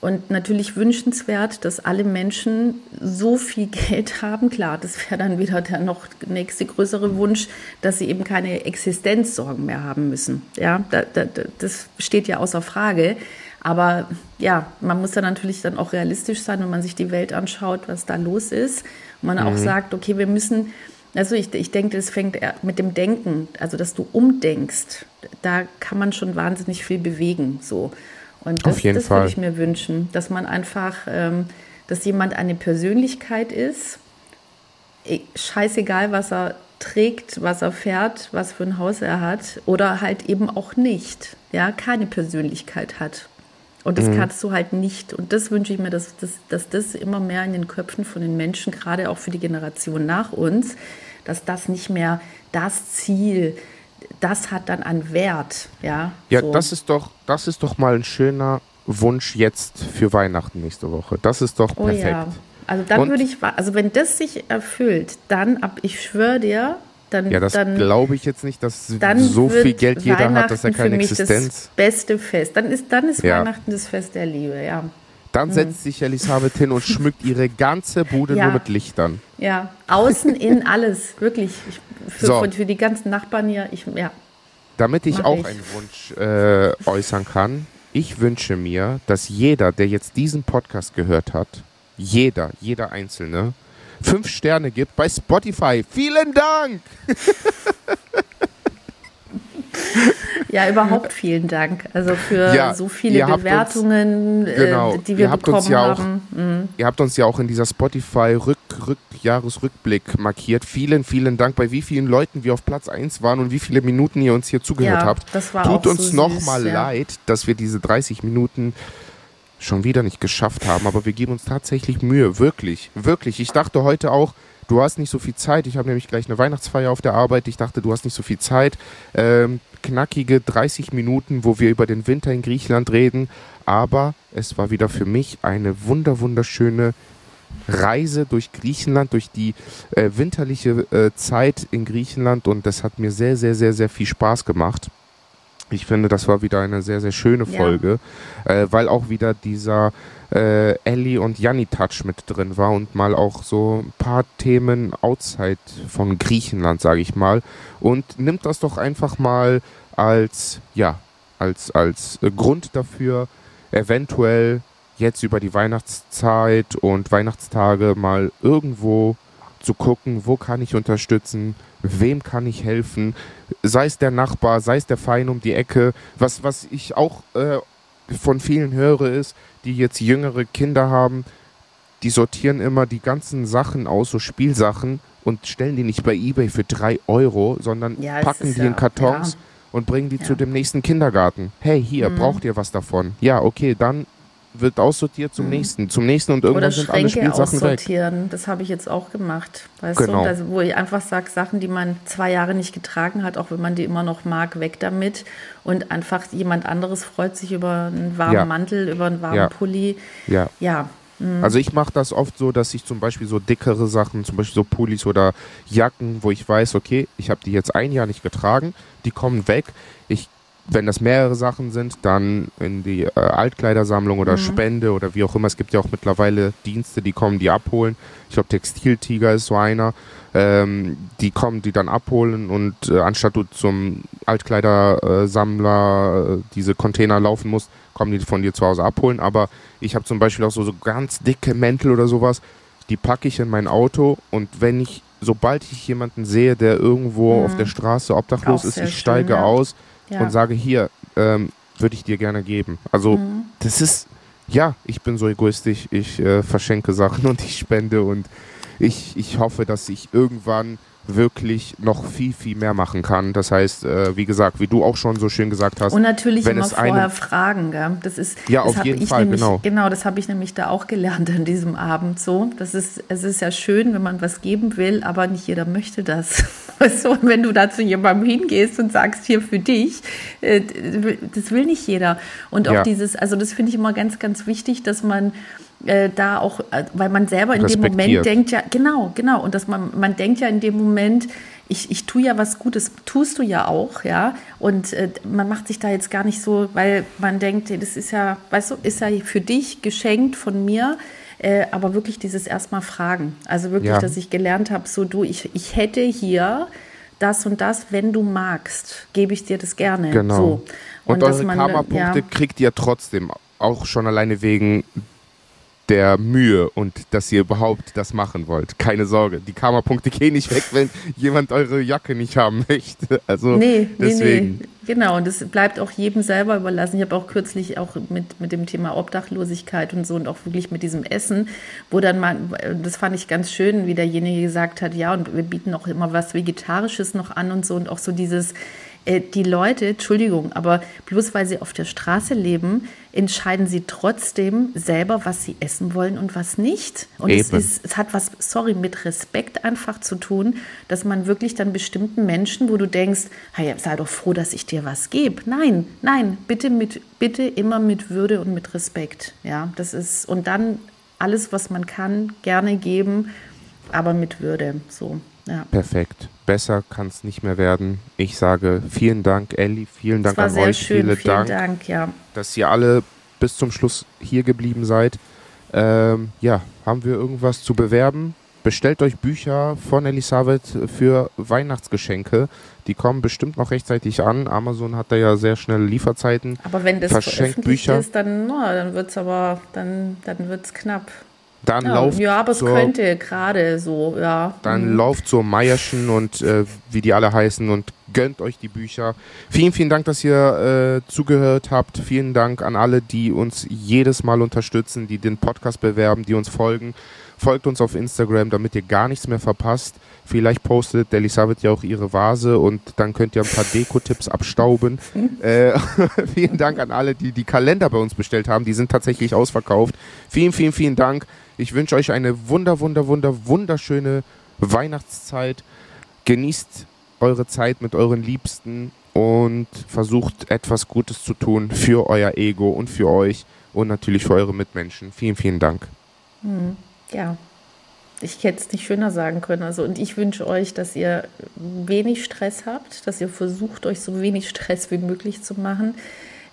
Und natürlich wünschenswert, dass alle Menschen so viel Geld haben. Klar, das wäre dann wieder der noch nächste größere Wunsch, dass sie eben keine Existenzsorgen mehr haben müssen. Ja, da, da, das steht ja außer Frage. Aber ja, man muss da natürlich dann auch realistisch sein, wenn man sich die Welt anschaut, was da los ist. Und man mhm. auch sagt, okay, wir müssen, also ich, ich denke, das fängt mit dem Denken, also dass du umdenkst. Da kann man schon wahnsinnig viel bewegen. So. Und das, das würde ich mir wünschen, dass man einfach, ähm, dass jemand eine Persönlichkeit ist, e, scheißegal, was er trägt, was er fährt, was für ein Haus er hat, oder halt eben auch nicht, ja, keine Persönlichkeit hat. Und das mhm. kannst du halt nicht. Und das wünsche ich mir, dass, dass, dass das immer mehr in den Köpfen von den Menschen, gerade auch für die Generation nach uns, dass das nicht mehr das Ziel ist das hat dann an Wert, ja. Ja, so. das ist doch, das ist doch mal ein schöner Wunsch jetzt für Weihnachten nächste Woche. Das ist doch perfekt. Oh ja. Also dann würde ich, also wenn das sich erfüllt, dann ab, ich schwöre dir, dann. Ja, das glaube ich jetzt nicht, dass so viel Geld jeder hat, dass er keine Existenz. Das beste Fest. Dann ist, dann ist ja. Weihnachten das Fest der Liebe, ja. Dann hm. setzt sich Elisabeth hin und schmückt ihre ganze Bude ja. nur mit Lichtern. Ja, außen, in alles, wirklich. Ich, für, so. für, die ganzen Nachbarn hier, ich, ja. Damit ich auch ich. einen Wunsch äh, äußern kann, ich wünsche mir, dass jeder, der jetzt diesen Podcast gehört hat, jeder, jeder Einzelne, fünf Sterne gibt bei Spotify. Vielen Dank! Ja, überhaupt vielen Dank. Also für ja, so viele Bewertungen, uns, genau, äh, die wir bekommen ja haben. Auch, mhm. Ihr habt uns ja auch in dieser Spotify-Jahresrückblick -Rück markiert. Vielen, vielen Dank, bei wie vielen Leuten wir auf Platz 1 waren und wie viele Minuten ihr uns hier zugehört ja, habt. Tut uns so nochmal leid, dass wir diese 30 Minuten schon wieder nicht geschafft haben, aber wir geben uns tatsächlich Mühe. Wirklich, wirklich. Ich dachte heute auch, du hast nicht so viel Zeit. Ich habe nämlich gleich eine Weihnachtsfeier auf der Arbeit. Ich dachte, du hast nicht so viel Zeit. Ähm, knackige 30 Minuten, wo wir über den Winter in Griechenland reden. Aber es war wieder für mich eine wunder wunderschöne Reise durch Griechenland, durch die äh, winterliche äh, Zeit in Griechenland und das hat mir sehr, sehr, sehr, sehr viel Spaß gemacht. Ich finde, das war wieder eine sehr, sehr schöne Folge, ja. äh, weil auch wieder dieser äh, Ellie und Janni Touch mit drin war und mal auch so ein paar Themen outside von Griechenland, sage ich mal. Und nimmt das doch einfach mal als, ja, als, als Grund dafür, eventuell jetzt über die Weihnachtszeit und Weihnachtstage mal irgendwo zu gucken, wo kann ich unterstützen, wem kann ich helfen, sei es der Nachbar, sei es der Feind um die Ecke. Was, was ich auch äh, von vielen höre, ist, die jetzt jüngere Kinder haben, die sortieren immer die ganzen Sachen aus, so Spielsachen, und stellen die nicht bei eBay für drei Euro, sondern ja, packen die ja, in Kartons ja. und bringen die zu dem nächsten Kindergarten. Hey, hier, mhm. braucht ihr was davon? Ja, okay, dann wird aussortiert zum mhm. nächsten, zum nächsten und irgendwann Oder sind alle Spielsachen aussortieren. weg. Das habe ich jetzt auch gemacht, weißt genau. du, also, wo ich einfach sage, Sachen, die man zwei Jahre nicht getragen hat, auch wenn man die immer noch mag, weg damit und einfach jemand anderes freut sich über einen warmen ja. Mantel, über einen warmen ja. Pulli. Ja. Ja. Mhm. Also ich mache das oft so, dass ich zum Beispiel so dickere Sachen, zum Beispiel so Pullis oder Jacken, wo ich weiß, okay, ich habe die jetzt ein Jahr nicht getragen, die kommen weg. Ich wenn das mehrere Sachen sind, dann in die äh, Altkleidersammlung oder mhm. Spende oder wie auch immer. Es gibt ja auch mittlerweile Dienste, die kommen, die abholen. Ich glaube, Textiltiger ist so einer. Ähm, die kommen, die dann abholen und äh, anstatt du zum Altkleidersammler äh, diese Container laufen musst, kommen die von dir zu Hause abholen. Aber ich habe zum Beispiel auch so, so ganz dicke Mäntel oder sowas, die packe ich in mein Auto und wenn ich, sobald ich jemanden sehe, der irgendwo mhm. auf der Straße obdachlos auch ist, ich steige ja. aus ja. und sage, hier, ähm, würde ich dir gerne geben. Also mhm. das ist, ja, ich bin so egoistisch, ich äh, verschenke Sachen und ich spende und ich, ich hoffe, dass ich irgendwann wirklich noch viel, viel mehr machen kann. Das heißt, äh, wie gesagt, wie du auch schon so schön gesagt hast. Und natürlich wenn immer es vorher eine, fragen. Gell? Das ist, ja, das auf jeden Fall, nämlich, genau. Genau, das habe ich nämlich da auch gelernt an diesem Abend so. Das ist, es ist ja schön, wenn man was geben will, aber nicht jeder möchte das. Und wenn du da zu jemandem hingehst und sagst, hier für dich, äh, das will nicht jeder. Und auch ja. dieses, also das finde ich immer ganz, ganz wichtig, dass man äh, da auch, äh, weil man selber in dem Moment denkt ja, genau, genau, und dass man, man denkt ja in dem Moment, ich, ich tue ja was Gutes, tust du ja auch, ja, und äh, man macht sich da jetzt gar nicht so, weil man denkt, das ist ja, weißt du, ist ja für dich geschenkt von mir, äh, aber wirklich dieses erstmal Fragen, also wirklich, ja. dass ich gelernt habe, so du, ich, ich hätte hier das und das, wenn du magst, gebe ich dir das gerne. Genau. So. Und, und eure Karma-Punkte ja. kriegt ihr trotzdem, auch schon alleine wegen der Mühe und dass ihr überhaupt das machen wollt. Keine Sorge, die Karma-Punkte gehen nicht weg, wenn jemand eure Jacke nicht haben möchte. Also nee, deswegen. Nee, nee. Genau, und das bleibt auch jedem selber überlassen. Ich habe auch kürzlich auch mit, mit dem Thema Obdachlosigkeit und so und auch wirklich mit diesem Essen, wo dann mal, das fand ich ganz schön, wie derjenige gesagt hat, ja, und wir bieten auch immer was Vegetarisches noch an und so und auch so dieses, äh, die Leute, Entschuldigung, aber bloß weil sie auf der Straße leben, entscheiden sie trotzdem selber, was sie essen wollen und was nicht. Und es, ist, es hat was, sorry, mit Respekt einfach zu tun, dass man wirklich dann bestimmten Menschen, wo du denkst, hey, sei doch froh, dass ich dir was gebe. Nein, nein, bitte mit, bitte immer mit Würde und mit Respekt. Ja, das ist, und dann alles, was man kann, gerne geben, aber mit Würde. So. Ja. Perfekt. Besser kann es nicht mehr werden. Ich sage vielen Dank, Elli. Vielen Dank an euch. Schön. Vielen, vielen Dank, Dank ja. dass ihr alle bis zum Schluss hier geblieben seid. Ähm, ja, haben wir irgendwas zu bewerben? Bestellt euch Bücher von Elisabeth für Weihnachtsgeschenke. Die kommen bestimmt noch rechtzeitig an. Amazon hat da ja sehr schnelle Lieferzeiten. Aber wenn das verschenkt Bücher. ist, dann, no, dann wird es aber dann, dann wird's knapp. Dann ja, lauft ja, aber es könnte gerade so, ja. Dann mhm. lauft zur Meierschen und äh, wie die alle heißen und gönnt euch die Bücher. Vielen, vielen Dank, dass ihr äh, zugehört habt. Vielen Dank an alle, die uns jedes Mal unterstützen, die den Podcast bewerben, die uns folgen. Folgt uns auf Instagram, damit ihr gar nichts mehr verpasst. Vielleicht postet Elisabeth ja auch ihre Vase und dann könnt ihr ein paar Deko-Tipps abstauben. äh, vielen Dank an alle, die die Kalender bei uns bestellt haben. Die sind tatsächlich ausverkauft. Vielen, vielen, vielen Dank. Ich wünsche euch eine wunder, wunder, wunder, wunderschöne Weihnachtszeit. Genießt eure Zeit mit euren Liebsten und versucht etwas Gutes zu tun für euer Ego und für euch und natürlich für eure Mitmenschen. Vielen, vielen Dank. Hm, ja, ich hätte es nicht schöner sagen können. Also, und ich wünsche euch, dass ihr wenig Stress habt, dass ihr versucht, euch so wenig Stress wie möglich zu machen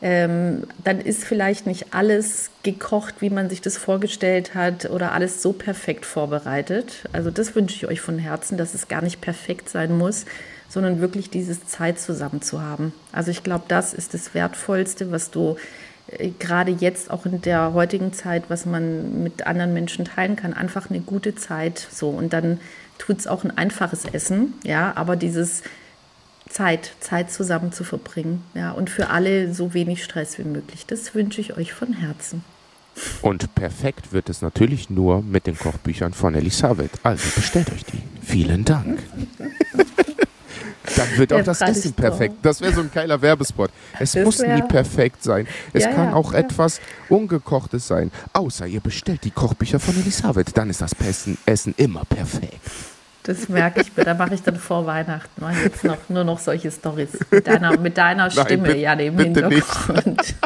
ähm, dann ist vielleicht nicht alles gekocht, wie man sich das vorgestellt hat oder alles so perfekt vorbereitet. Also das wünsche ich euch von Herzen, dass es gar nicht perfekt sein muss, sondern wirklich diese Zeit zusammen zu haben. Also ich glaube, das ist das Wertvollste, was du äh, gerade jetzt auch in der heutigen Zeit, was man mit anderen Menschen teilen kann, einfach eine gute Zeit so und dann tut es auch ein einfaches Essen, ja, aber dieses Zeit, Zeit zusammen zu verbringen, ja, und für alle so wenig Stress wie möglich. Das wünsche ich euch von Herzen. Und perfekt wird es natürlich nur mit den Kochbüchern von Elisabeth. Also bestellt euch die. Vielen Dank. Dann wird auch das Essen perfekt. Das wäre so ein geiler Werbespot. Es das muss nie perfekt sein. Es ja, kann ja, auch ja. etwas Ungekochtes sein. Außer ihr bestellt die Kochbücher von Elisabeth. Dann ist das Essen immer perfekt. Das merke ich mir. Da mache ich dann vor Weihnachten mache jetzt noch, nur noch solche Stories mit deiner, mit deiner Stimme Nein, ja im Hintergrund.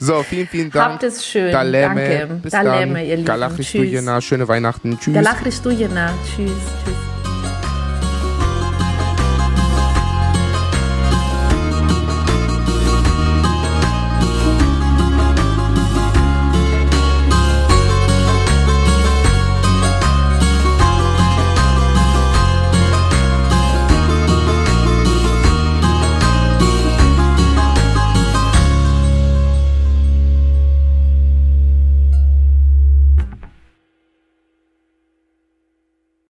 So, vielen, vielen Dank. Habt es schön. Daleme. Danke. Bis Daleme, dann. ihr Lieben. Tschüss. Schöne Weihnachten. Tschüss. Galachrichtujena. Tschüss. Tschüss.